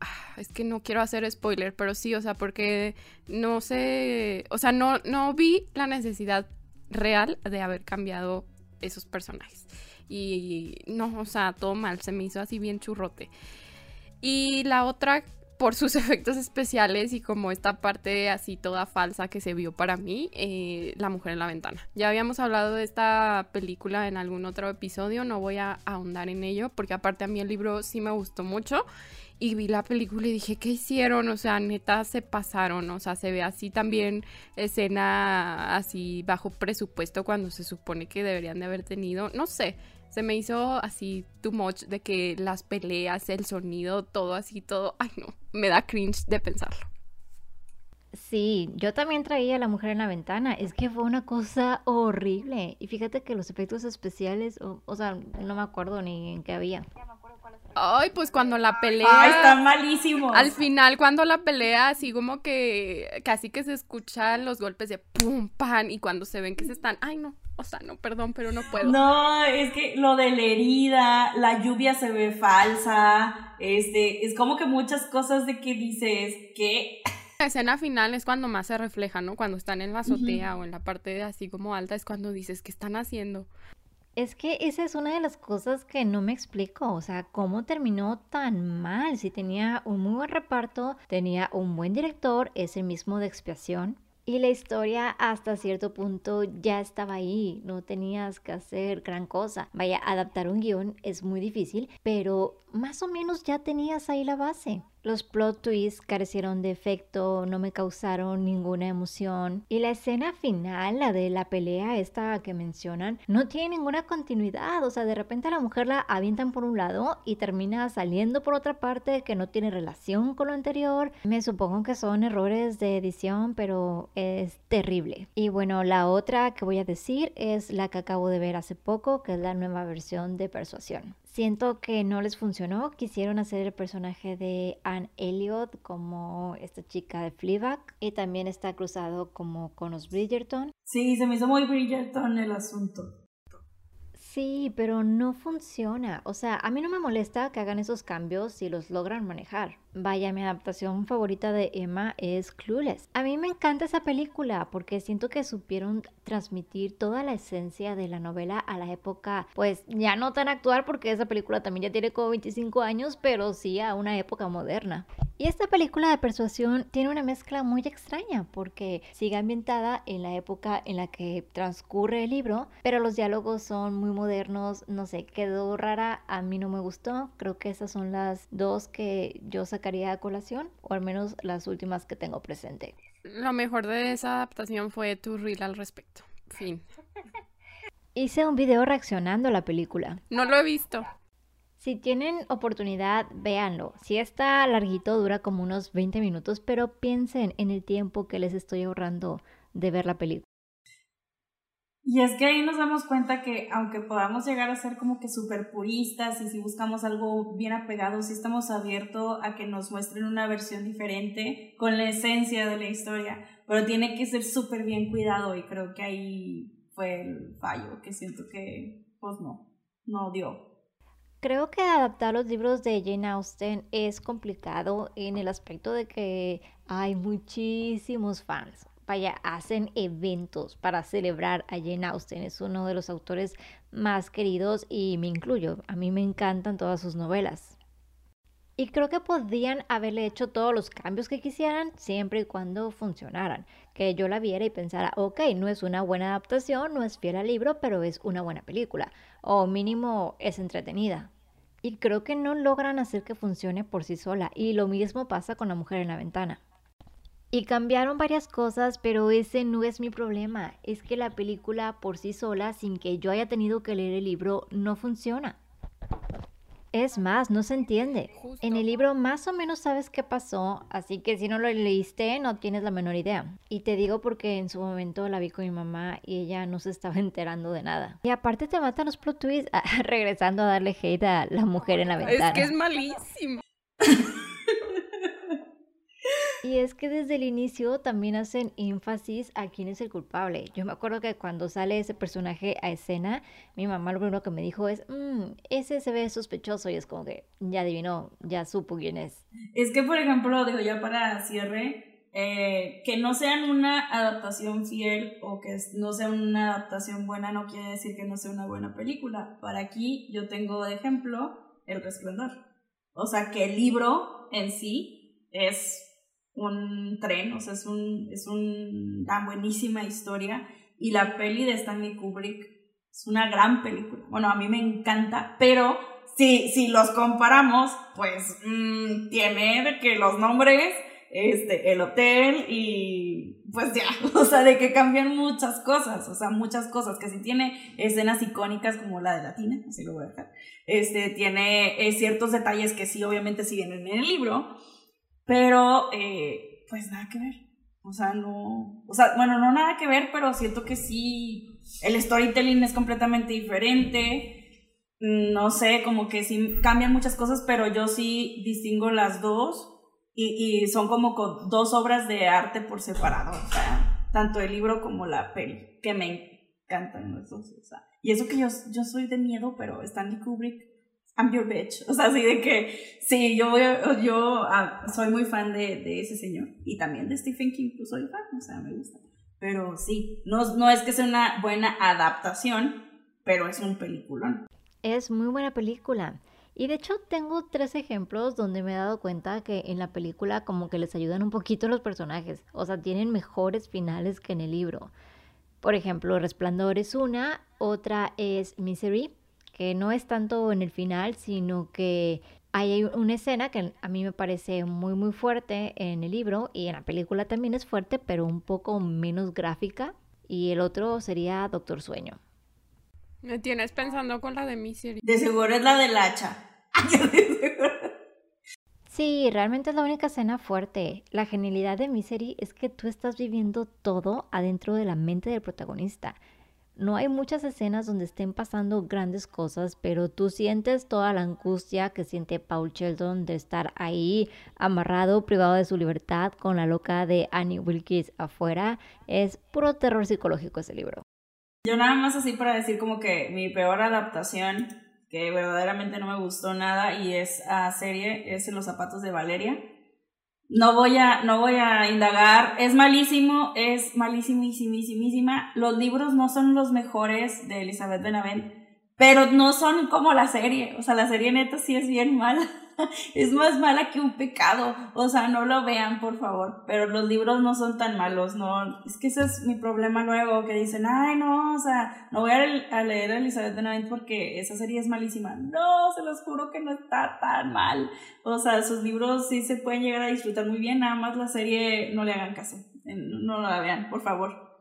Ah, es que no quiero hacer spoiler, pero sí, o sea, porque no sé, o sea, no, no vi la necesidad real de haber cambiado esos personajes. Y no, o sea, todo mal, se me hizo así bien churrote. Y la otra, por sus efectos especiales y como esta parte así toda falsa que se vio para mí, eh, La mujer en la ventana. Ya habíamos hablado de esta película en algún otro episodio, no voy a ahondar en ello, porque aparte a mí el libro sí me gustó mucho y vi la película y dije, ¿qué hicieron? O sea, neta se pasaron, o sea, se ve así también escena así bajo presupuesto cuando se supone que deberían de haber tenido, no sé, se me hizo así too much de que las peleas, el sonido, todo así, todo, ay no, me da cringe de pensarlo. Sí, yo también traía a la mujer en la ventana. Es que fue una cosa horrible. Y fíjate que los efectos especiales, o, o sea, no me acuerdo ni en qué había. Ay, pues cuando la pelea. Ay, están malísimos. Al final, cuando la pelea, así como que casi que se escuchan los golpes de pum, pan, y cuando se ven que se están. Ay, no. O sea, no, perdón, pero no puedo. No, es que lo de la herida, la lluvia se ve falsa. Este, es como que muchas cosas de que dices que. La escena final es cuando más se refleja, ¿no? Cuando están en la azotea o en la parte así como alta, es cuando dices, ¿qué están haciendo? Es que esa es una de las cosas que no me explico, o sea, cómo terminó tan mal, si tenía un muy buen reparto, tenía un buen director, es el mismo de expiación, y la historia hasta cierto punto ya estaba ahí, no tenías que hacer gran cosa. Vaya, adaptar un guion es muy difícil, pero más o menos ya tenías ahí la base. Los plot twists carecieron de efecto, no me causaron ninguna emoción. Y la escena final, la de la pelea esta que mencionan, no tiene ninguna continuidad. O sea, de repente la mujer la avientan por un lado y termina saliendo por otra parte que no tiene relación con lo anterior. Me supongo que son errores de edición, pero es terrible. Y bueno, la otra que voy a decir es la que acabo de ver hace poco, que es la nueva versión de Persuasión. Siento que no les funcionó. Quisieron hacer el personaje de Anne Elliot como esta chica de Fleabag y también está cruzado como con los Bridgerton. Sí, se me hizo muy Bridgerton el asunto. Sí, pero no funciona. O sea, a mí no me molesta que hagan esos cambios si los logran manejar. Vaya, mi adaptación favorita de Emma es Clueless. A mí me encanta esa película porque siento que supieron transmitir toda la esencia de la novela a la época, pues ya no tan actual porque esa película también ya tiene como 25 años, pero sí a una época moderna. Y esta película de persuasión tiene una mezcla muy extraña porque sigue ambientada en la época en la que transcurre el libro, pero los diálogos son muy modernos, no sé, quedó rara, a mí no me gustó, creo que esas son las dos que yo sacaría a colación, o al menos las últimas que tengo presente. Lo mejor de esa adaptación fue tu reel al respecto. Fin. Hice un video reaccionando a la película. No lo he visto. Si tienen oportunidad, véanlo. Si está larguito, dura como unos 20 minutos, pero piensen en el tiempo que les estoy ahorrando de ver la película. Y es que ahí nos damos cuenta que aunque podamos llegar a ser como que súper puristas y si buscamos algo bien apegado, sí estamos abiertos a que nos muestren una versión diferente con la esencia de la historia, pero tiene que ser súper bien cuidado y creo que ahí fue el fallo, que siento que pues no, no dio. Creo que adaptar los libros de Jane Austen es complicado en el aspecto de que hay muchísimos fans vaya, hacen eventos para celebrar a Jane Austen. Es uno de los autores más queridos y me incluyo. A mí me encantan todas sus novelas. Y creo que podían haberle hecho todos los cambios que quisieran siempre y cuando funcionaran. Que yo la viera y pensara, ok, no es una buena adaptación, no es fiel al libro, pero es una buena película. O mínimo es entretenida. Y creo que no logran hacer que funcione por sí sola. Y lo mismo pasa con La mujer en la ventana. Y cambiaron varias cosas, pero ese no es mi problema. Es que la película por sí sola, sin que yo haya tenido que leer el libro, no funciona. Es más, no se entiende. En el libro más o menos sabes qué pasó, así que si no lo leíste no tienes la menor idea. Y te digo porque en su momento la vi con mi mamá y ella no se estaba enterando de nada. Y aparte te matan los plot twists regresando a darle hate a la mujer en la ventana. Es que es malísimo. Y es que desde el inicio también hacen énfasis a quién es el culpable. Yo me acuerdo que cuando sale ese personaje a escena, mi mamá lo primero que me dijo es, mmm, ese se ve sospechoso y es como que ya adivinó, ya supo quién es. Es que, por ejemplo, digo ya para cierre, eh, que no sean una adaptación fiel o que no sea una adaptación buena no quiere decir que no sea una buena película. Para aquí yo tengo de ejemplo El Resplandor. O sea, que el libro en sí es un tren, o sea, es, un, es una buenísima historia. Y la peli de Stanley Kubrick es una gran película. Bueno, a mí me encanta, pero si, si los comparamos, pues mm, tiene de que los nombres, este, el hotel y pues ya, o sea, de que cambian muchas cosas, o sea, muchas cosas, que si tiene escenas icónicas como la de Latina, así lo voy a dejar, este, tiene eh, ciertos detalles que sí, obviamente sí vienen en el libro, pero, eh, pues nada que ver. O sea, no. O sea, bueno, no nada que ver, pero siento que sí. El storytelling es completamente diferente. No sé, como que sí cambian muchas cosas, pero yo sí distingo las dos. Y, y son como dos obras de arte por separado. O sea, tanto el libro como la peli, que me encantan los dos. O sea, y eso que yo, yo soy de miedo, pero Stanley Kubrick I'm your bitch. O sea, así de que, sí, yo, yo ah, soy muy fan de, de, ese señor. Y también de Stephen King, pues soy fan, o sea, me gusta. Pero sí, no, no es que sea una buena adaptación, pero es un peliculón. Es muy buena película. Y de hecho tengo tres ejemplos donde me he dado cuenta que en la película como que les ayudan un poquito los personajes. O sea, tienen mejores finales que en el libro. Por ejemplo, Resplandor es una, otra es Misery, que no es tanto en el final, sino que hay una escena que a mí me parece muy muy fuerte en el libro y en la película también es fuerte, pero un poco menos gráfica. Y el otro sería Doctor Sueño. Me tienes pensando con la de Misery. De seguro es la del hacha. Sí, realmente es la única escena fuerte. La genialidad de Misery es que tú estás viviendo todo adentro de la mente del protagonista. No hay muchas escenas donde estén pasando grandes cosas, pero tú sientes toda la angustia que siente Paul Sheldon de estar ahí amarrado, privado de su libertad, con la loca de Annie Wilkes afuera. Es puro terror psicológico ese libro. Yo nada más así para decir como que mi peor adaptación, que verdaderamente no me gustó nada y es a serie, es los zapatos de Valeria no voy a, no voy a indagar. Es malísimo, es malísimísimísima. Los libros no son los mejores de Elizabeth Benavent, pero no son como la serie. O sea, la serie neta sí es bien mala. es más mala que un pecado. O sea, no lo vean, por favor. Pero los libros no son tan malos, no. Es que ese es mi problema luego, que dicen, ay, no, o sea, no voy a, leer a Elizabeth Benavent porque esa serie es malísima. No, se los juro que no está tan mal. O sea, sus libros sí se pueden llegar a disfrutar muy bien, nada más la serie no le hagan caso. No la vean, por favor.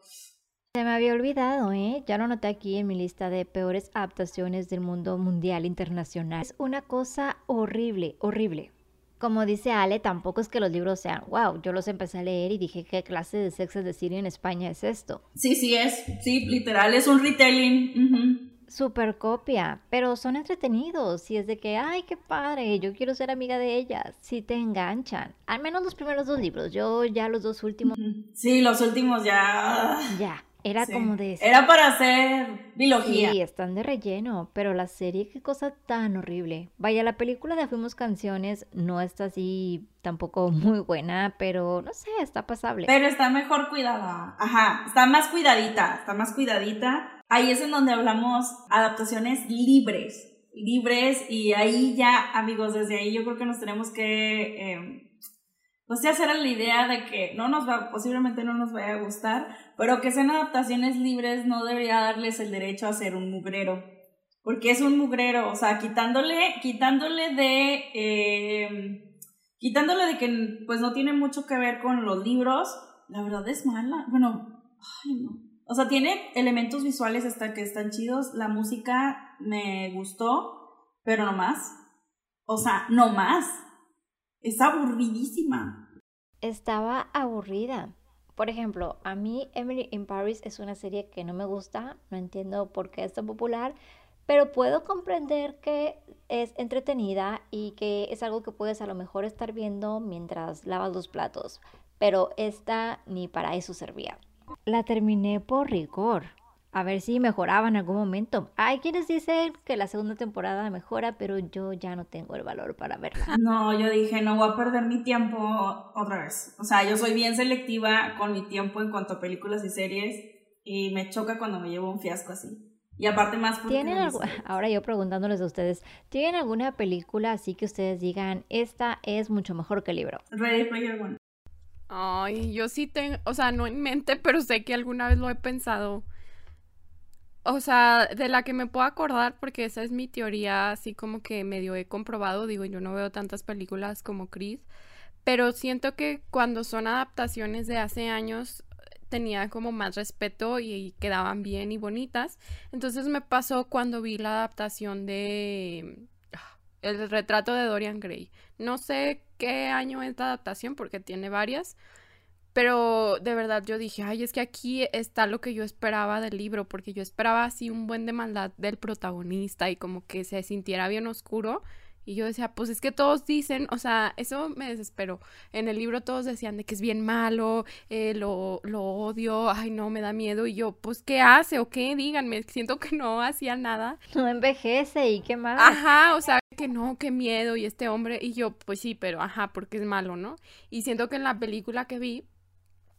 Se me había olvidado, ¿eh? Ya lo noté aquí en mi lista de peores adaptaciones del mundo mundial internacional. Es una cosa horrible, horrible. Como dice Ale, tampoco es que los libros sean, wow, yo los empecé a leer y dije, ¿qué clase de sexo de Siria en España es esto? Sí, sí es, sí, literal, es un retelling. Super copia, pero son entretenidos y es de que, ay, qué padre, yo quiero ser amiga de ellas, si te enganchan. Al menos los primeros dos libros, yo ya los dos últimos. Sí, los últimos ya. Ya, era como de... Era para hacer biología. Sí, están de relleno, pero la serie qué cosa tan horrible. Vaya, la película de Fuimos Canciones no está así tampoco muy buena, pero no sé, está pasable. Pero está mejor cuidada. Ajá, está más cuidadita, está más cuidadita. Ahí es en donde hablamos adaptaciones libres, libres y ahí ya, amigos, desde ahí yo creo que nos tenemos que... Eh, pues ya será la idea de que no nos va, posiblemente no nos vaya a gustar, pero que sean adaptaciones libres no debería darles el derecho a ser un mugrero. Porque es un mugrero, o sea, quitándole, quitándole de, eh, quitándole de que pues no tiene mucho que ver con los libros, la verdad es mala. Bueno, ay no. O sea, tiene elementos visuales hasta que están chidos. La música me gustó, pero no más. O sea, no más. Es aburridísima. Estaba aburrida. Por ejemplo, a mí Emily in Paris es una serie que no me gusta, no entiendo por qué es tan popular, pero puedo comprender que es entretenida y que es algo que puedes a lo mejor estar viendo mientras lavas los platos, pero esta ni para eso servía. La terminé por rigor, a ver si mejoraba en algún momento. Hay quienes dicen que la segunda temporada mejora, pero yo ya no tengo el valor para verla. No, yo dije, no voy a perder mi tiempo otra vez. O sea, yo soy bien selectiva con mi tiempo en cuanto a películas y series y me choca cuando me llevo un fiasco así. Y aparte más ¿Tienen algo, ahora yo preguntándoles a ustedes, ¿tienen alguna película así que ustedes digan, esta es mucho mejor que el libro? Ready Player One. Ay, yo sí tengo, o sea, no en mente, pero sé que alguna vez lo he pensado. O sea, de la que me puedo acordar, porque esa es mi teoría, así como que medio he comprobado, digo, yo no veo tantas películas como Chris, pero siento que cuando son adaptaciones de hace años, tenía como más respeto y, quedaban bien y bonitas. Entonces me pasó cuando vi la adaptación de ah, El retrato de Dorian Gray. No sé qué año es la adaptación porque tiene varias, pero de verdad yo dije, ay, es que aquí está lo que yo esperaba del libro, porque yo esperaba así un buen de maldad del protagonista y como que se sintiera bien oscuro. Y yo decía, pues es que todos dicen, o sea, eso me desesperó. En el libro todos decían de que es bien malo, eh, lo, lo odio, ay no, me da miedo. Y yo, pues, ¿qué hace o qué? Díganme, siento que no hacía nada. No envejece y qué más. Ajá, o sea, que no, qué miedo. Y este hombre, y yo, pues sí, pero ajá, porque es malo, ¿no? Y siento que en la película que vi,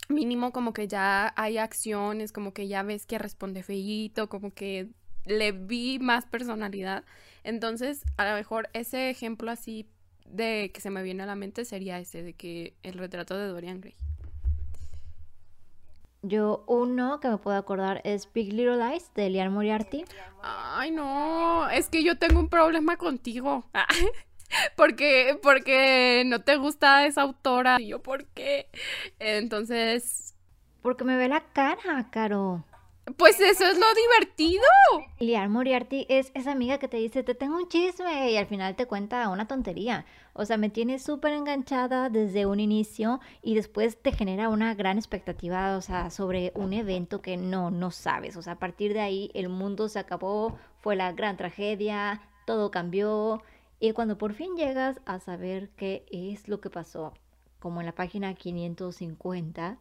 mínimo como que ya hay acciones, como que ya ves que responde feíto, como que le vi más personalidad. Entonces, a lo mejor ese ejemplo así de que se me viene a la mente sería ese, de que el retrato de Dorian Gray. Yo uno que me puedo acordar es Big Little Lies de Lian Moriarty. Ay, no, es que yo tengo un problema contigo. porque porque no te gusta esa autora. Y yo, ¿por qué? Entonces, porque me ve la cara, Caro. Pues eso es lo divertido. Liar Moriarty es esa amiga que te dice, te tengo un chisme y al final te cuenta una tontería. O sea, me tiene súper enganchada desde un inicio y después te genera una gran expectativa, o sea, sobre un evento que no, no sabes. O sea, a partir de ahí el mundo se acabó, fue la gran tragedia, todo cambió. Y cuando por fin llegas a saber qué es lo que pasó, como en la página 550,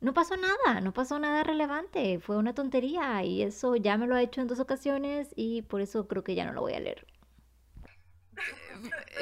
no pasó nada, no pasó nada relevante, fue una tontería y eso ya me lo ha hecho en dos ocasiones y por eso creo que ya no lo voy a leer.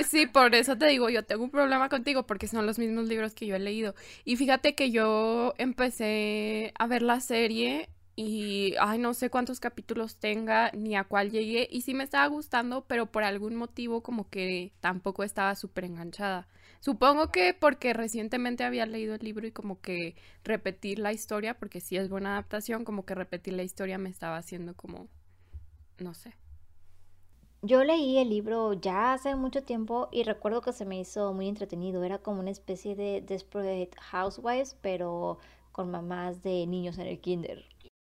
Sí, por eso te digo, yo tengo un problema contigo porque son los mismos libros que yo he leído. Y fíjate que yo empecé a ver la serie y, ay, no sé cuántos capítulos tenga ni a cuál llegué. Y sí me estaba gustando, pero por algún motivo como que tampoco estaba súper enganchada. Supongo que porque recientemente había leído el libro y como que repetir la historia, porque si es buena adaptación, como que repetir la historia me estaba haciendo como, no sé. Yo leí el libro ya hace mucho tiempo y recuerdo que se me hizo muy entretenido. Era como una especie de Desperate Housewives, pero con mamás de niños en el kinder.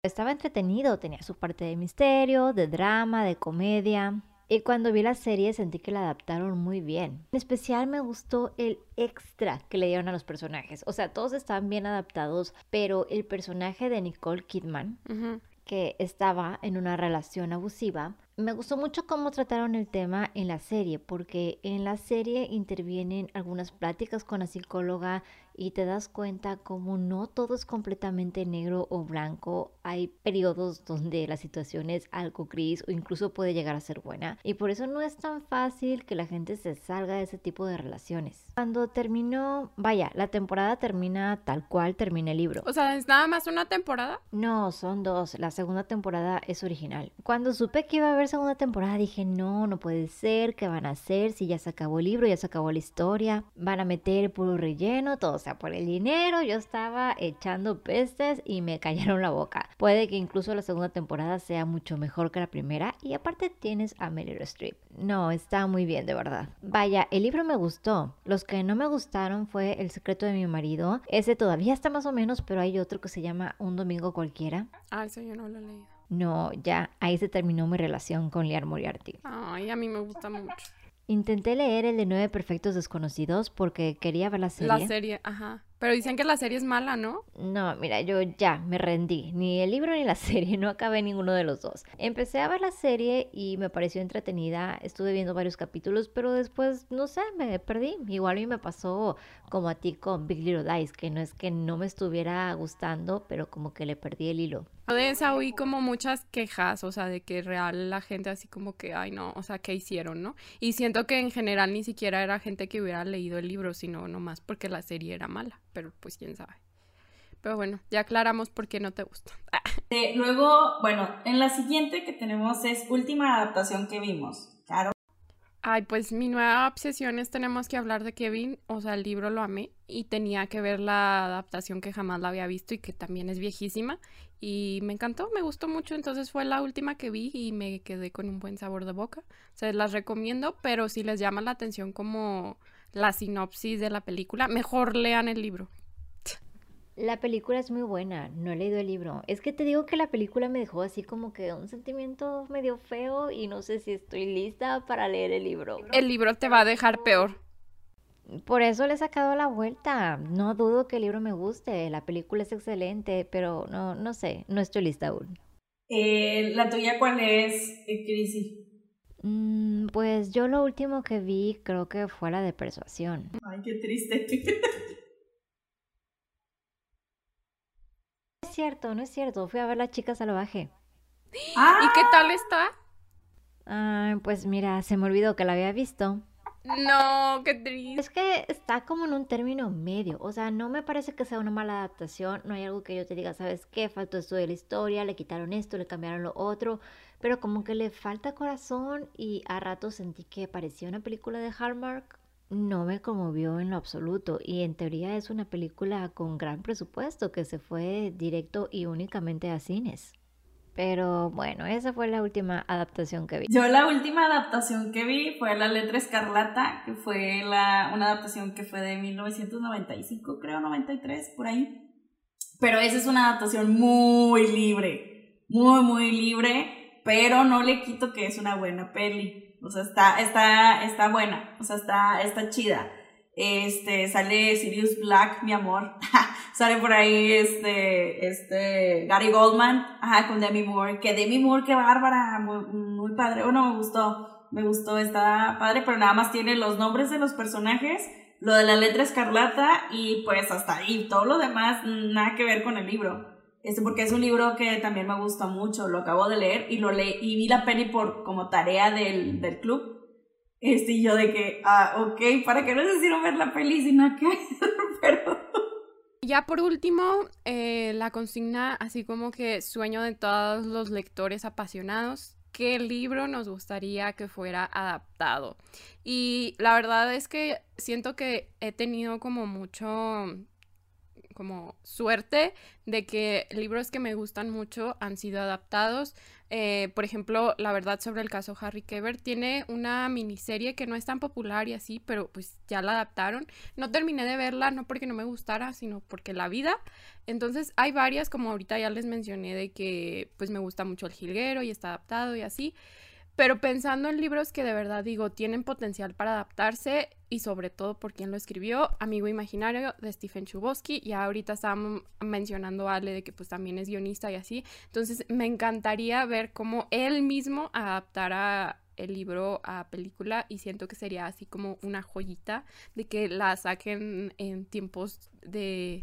Estaba entretenido, tenía su parte de misterio, de drama, de comedia. Y cuando vi la serie sentí que la adaptaron muy bien. En especial me gustó el extra que le dieron a los personajes. O sea, todos estaban bien adaptados, pero el personaje de Nicole Kidman, que estaba en una relación abusiva, me gustó mucho cómo trataron el tema en la serie, porque en la serie intervienen algunas pláticas con la psicóloga y te das cuenta como no todo es completamente negro o blanco. Hay periodos donde la situación es algo gris o incluso puede llegar a ser buena. Y por eso no es tan fácil que la gente se salga de ese tipo de relaciones. Cuando terminó, vaya, la temporada termina tal cual termina el libro. O sea, ¿es nada más una temporada? No, son dos. La segunda temporada es original. Cuando supe que iba a haber segunda temporada. Dije, no, no puede ser. ¿Qué van a hacer? Si ya se acabó el libro, ya se acabó la historia. Van a meter puro relleno, todo sea por el dinero. Yo estaba echando pestes y me cayeron la boca. Puede que incluso la segunda temporada sea mucho mejor que la primera. Y aparte tienes a Meryl Streep. No, está muy bien, de verdad. Vaya, el libro me gustó. Los que no me gustaron fue El secreto de mi marido. Ese todavía está más o menos, pero hay otro que se llama Un domingo cualquiera. Ah, eso yo no lo he leído. No, ya, ahí se terminó mi relación con Liar Moriarty. Ay, a mí me gusta mucho. Intenté leer el de Nueve Perfectos Desconocidos porque quería ver la serie. La serie, ajá. Pero dicen que la serie es mala, ¿no? No, mira, yo ya me rendí. Ni el libro ni la serie, no acabé ninguno de los dos. Empecé a ver la serie y me pareció entretenida. Estuve viendo varios capítulos, pero después, no sé, me perdí. Igual a mí me pasó como a ti con Big Little Lies, que no es que no me estuviera gustando, pero como que le perdí el hilo. De esa oí como muchas quejas, o sea, de que real la gente así como que, ay no, o sea, ¿qué hicieron, no? Y siento que en general ni siquiera era gente que hubiera leído el libro, sino nomás porque la serie era mala pero pues quién sabe. Pero bueno, ya aclaramos por qué no te gusta. Eh, luego, bueno, en la siguiente que tenemos es última adaptación que vimos. Claro. Ay, pues mi nueva obsesión es tenemos que hablar de Kevin, o sea, el libro lo amé y tenía que ver la adaptación que jamás la había visto y que también es viejísima y me encantó, me gustó mucho, entonces fue la última que vi y me quedé con un buen sabor de boca. Se las recomiendo, pero si les llama la atención como la sinopsis de la película, mejor lean el libro. La película es muy buena, no he leído el libro. Es que te digo que la película me dejó así como que un sentimiento medio feo y no sé si estoy lista para leer el libro. El libro te va a dejar peor. Por eso le he sacado la vuelta. No dudo que el libro me guste, la película es excelente, pero no, no sé, no estoy lista aún. Eh, ¿La tuya cuál es, Crisi? Mm, pues yo lo último que vi creo que fue la de persuasión. Ay, qué triste. No es cierto, no es cierto. Fui a ver La Chica Salvaje. ¿Y qué tal está? Ah, pues mira, se me olvidó que la había visto. No, qué triste. Es que está como en un término medio. O sea, no me parece que sea una mala adaptación. No hay algo que yo te diga, ¿sabes qué? Faltó esto de la historia, le quitaron esto, le cambiaron lo otro pero como que le falta corazón y a ratos sentí que parecía una película de Hallmark. No me conmovió en lo absoluto y en teoría es una película con gran presupuesto que se fue directo y únicamente a cines. Pero bueno, esa fue la última adaptación que vi. Yo la última adaptación que vi fue La Letra Escarlata, que fue la, una adaptación que fue de 1995, creo, 93, por ahí. Pero esa es una adaptación muy libre, muy, muy libre pero no le quito que es una buena peli. O sea, está, está, está buena, o sea, está, está chida. Este, sale Sirius Black, mi amor. sale por ahí este, este, Gary Goldman, ajá, con Demi Moore. Que Demi Moore, qué bárbara, muy, muy padre. Bueno, me gustó, me gustó, está padre, pero nada más tiene los nombres de los personajes, lo de la letra escarlata y pues hasta ahí. Todo lo demás, nada que ver con el libro. Este, porque es un libro que también me gusta mucho, lo acabo de leer y lo leí y vi la peli por como tarea del, del club. Este, y yo de que, ah, ok, ¿para qué necesito ver la peli si no que Pero... Ya por último, eh, la consigna, así como que sueño de todos los lectores apasionados, ¿qué libro nos gustaría que fuera adaptado? Y la verdad es que siento que he tenido como mucho como suerte de que libros que me gustan mucho han sido adaptados. Eh, por ejemplo, La verdad sobre el caso Harry Keber tiene una miniserie que no es tan popular y así, pero pues ya la adaptaron. No terminé de verla, no porque no me gustara, sino porque la vida. Entonces hay varias, como ahorita ya les mencioné, de que pues me gusta mucho El Jilguero y está adaptado y así. Pero pensando en libros que de verdad digo tienen potencial para adaptarse y sobre todo por quien lo escribió, Amigo Imaginario de Stephen Chubosky, y ahorita estábamos mencionando a Ale de que pues también es guionista y así, entonces me encantaría ver cómo él mismo adaptara el libro a película y siento que sería así como una joyita de que la saquen en tiempos de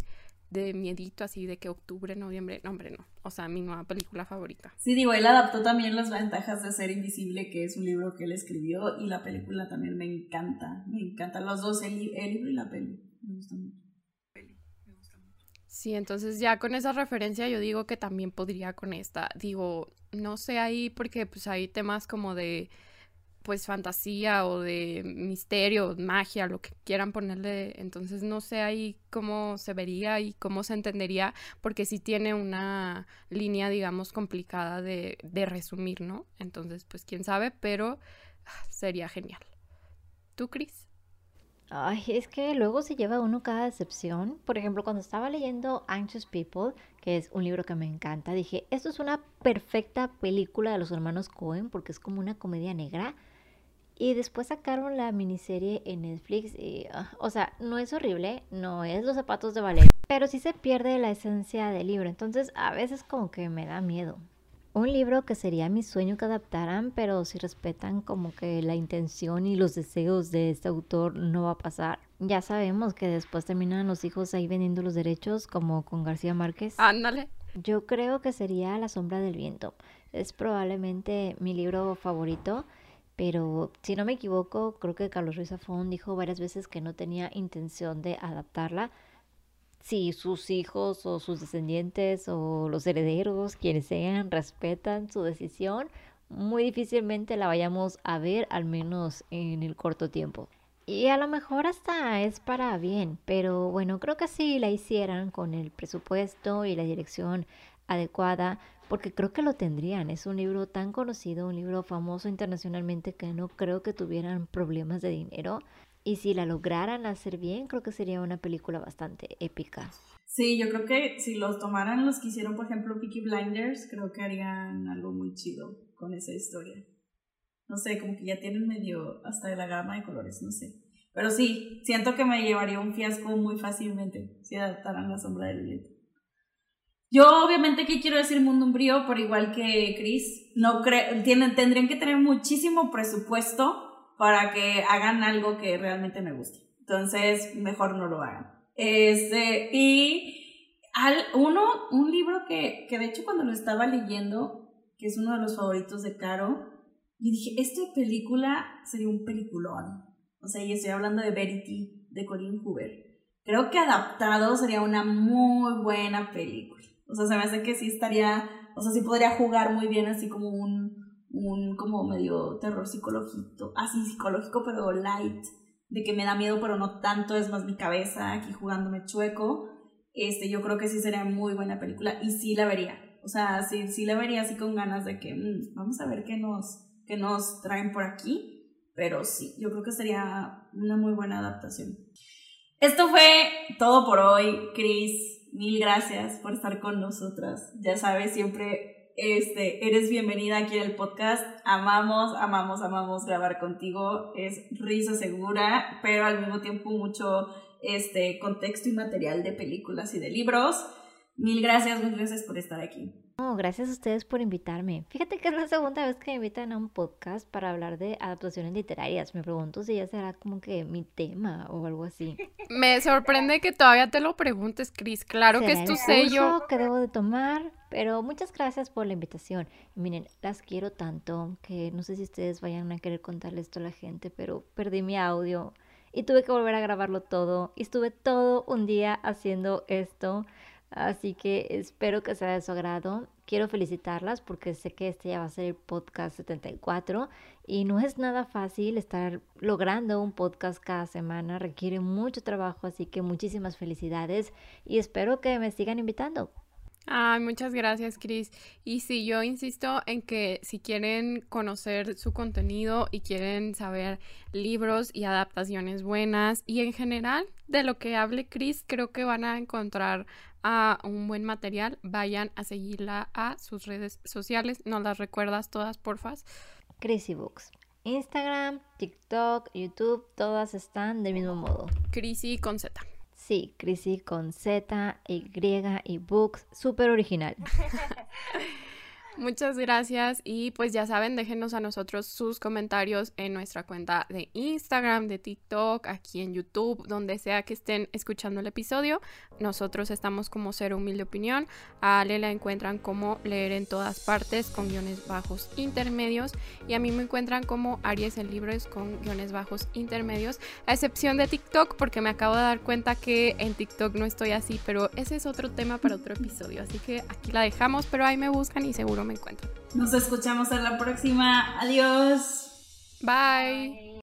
de miedito así de que octubre, noviembre, no hombre, no. O sea, mi nueva película favorita. Sí, digo, él adaptó también las ventajas de ser invisible, que es un libro que él escribió, y la película también me encanta, me encantan los dos, el, libro y la peli, me gusta mucho. Sí, entonces ya con esa referencia yo digo que también podría con esta. Digo, no sé ahí porque pues hay temas como de pues fantasía o de misterio, magia, lo que quieran ponerle. Entonces no sé ahí cómo se vería y cómo se entendería porque sí tiene una línea, digamos, complicada de, de resumir, ¿no? Entonces pues quién sabe, pero sería genial. ¿Tú, Cris? Ay, es que luego se lleva uno cada decepción. Por ejemplo, cuando estaba leyendo Anxious People, que es un libro que me encanta, dije, esto es una perfecta película de los hermanos Cohen porque es como una comedia negra. Y después sacaron la miniserie en Netflix y, ah, o sea, no es horrible, no es los zapatos de ballet, pero sí se pierde la esencia del libro. Entonces, a veces como que me da miedo. Un libro que sería mi sueño que adaptaran, pero si respetan como que la intención y los deseos de este autor no va a pasar. Ya sabemos que después terminan los hijos ahí vendiendo los derechos, como con García Márquez. Ándale. Yo creo que sería La sombra del viento. Es probablemente mi libro favorito, pero si no me equivoco, creo que Carlos Ruiz Zafón dijo varias veces que no tenía intención de adaptarla si sus hijos o sus descendientes o los herederos, quienes sean, respetan su decisión, muy difícilmente la vayamos a ver, al menos en el corto tiempo. Y a lo mejor hasta es para bien, pero bueno, creo que si la hicieran con el presupuesto y la dirección adecuada, porque creo que lo tendrían. Es un libro tan conocido, un libro famoso internacionalmente que no creo que tuvieran problemas de dinero. Y si la lograran hacer bien, creo que sería una película bastante épica. Sí, yo creo que si los tomaran los que hicieron, por ejemplo, Peaky Blinders, creo que harían algo muy chido con esa historia. No sé, como que ya tienen medio hasta de la gama de colores, no sé. Pero sí, siento que me llevaría un fiasco muy fácilmente si adaptaran la sombra del viento. Yo obviamente que quiero decir mundo umbrío, por igual que Chris, no tienen, tendrían que tener muchísimo presupuesto para que hagan algo que realmente me guste. Entonces, mejor no lo hagan. Este, y al, uno, un libro que, que de hecho cuando lo estaba leyendo, que es uno de los favoritos de Caro, y dije, esta película sería un peliculón. O sea, y estoy hablando de Verity, de Colin Hoover. Creo que adaptado sería una muy buena película. O sea, se me hace que sí estaría, o sea, sí podría jugar muy bien así como un, un como medio terror psicológico, así psicológico, pero light, de que me da miedo, pero no tanto, es más mi cabeza aquí jugándome chueco. Este, yo creo que sí sería muy buena película y sí la vería. O sea, sí, sí la vería así con ganas de que mm, vamos a ver qué nos, qué nos traen por aquí. Pero sí, yo creo que sería una muy buena adaptación. Esto fue todo por hoy, Chris. Mil gracias por estar con nosotras. Ya sabes, siempre este, eres bienvenida aquí en el podcast. Amamos, amamos, amamos grabar contigo. Es risa segura, pero al mismo tiempo mucho este, contexto y material de películas y de libros. Mil gracias, mil gracias por estar aquí. No, gracias a ustedes por invitarme. Fíjate que es la segunda vez que me invitan a un podcast para hablar de adaptaciones literarias. Me pregunto si ya será como que mi tema o algo así. Me sorprende que todavía te lo preguntes, Cris. Claro que es tu sello. que debo de tomar, pero muchas gracias por la invitación. miren, las quiero tanto que no sé si ustedes vayan a querer contarle esto a la gente, pero perdí mi audio y tuve que volver a grabarlo todo. Y estuve todo un día haciendo esto. Así que espero que sea de su agrado. Quiero felicitarlas porque sé que este ya va a ser el podcast 74 y no es nada fácil estar logrando un podcast cada semana. Requiere mucho trabajo, así que muchísimas felicidades y espero que me sigan invitando. Ay, muchas gracias, Cris. Y sí, yo insisto en que si quieren conocer su contenido y quieren saber libros y adaptaciones buenas y en general de lo que hable Cris, creo que van a encontrar a un buen material, vayan a seguirla a sus redes sociales. ¿Nos las recuerdas todas, porfas? Crazy Books. Instagram, TikTok, YouTube, todas están del mismo modo. Crisy con Z. Sí, Crisy con Z, Y y Books, súper original. Muchas gracias y pues ya saben, déjenos a nosotros sus comentarios en nuestra cuenta de Instagram, de TikTok, aquí en YouTube, donde sea que estén escuchando el episodio. Nosotros estamos como Ser Humilde Opinión. A Ale la encuentran como Leer en todas partes con guiones bajos intermedios y a mí me encuentran como Aries en Libros con guiones bajos intermedios, a excepción de TikTok porque me acabo de dar cuenta que en TikTok no estoy así, pero ese es otro tema para otro episodio, así que aquí la dejamos, pero ahí me buscan y seguro me encuentro. Nos escuchamos en la próxima. Adiós. Bye.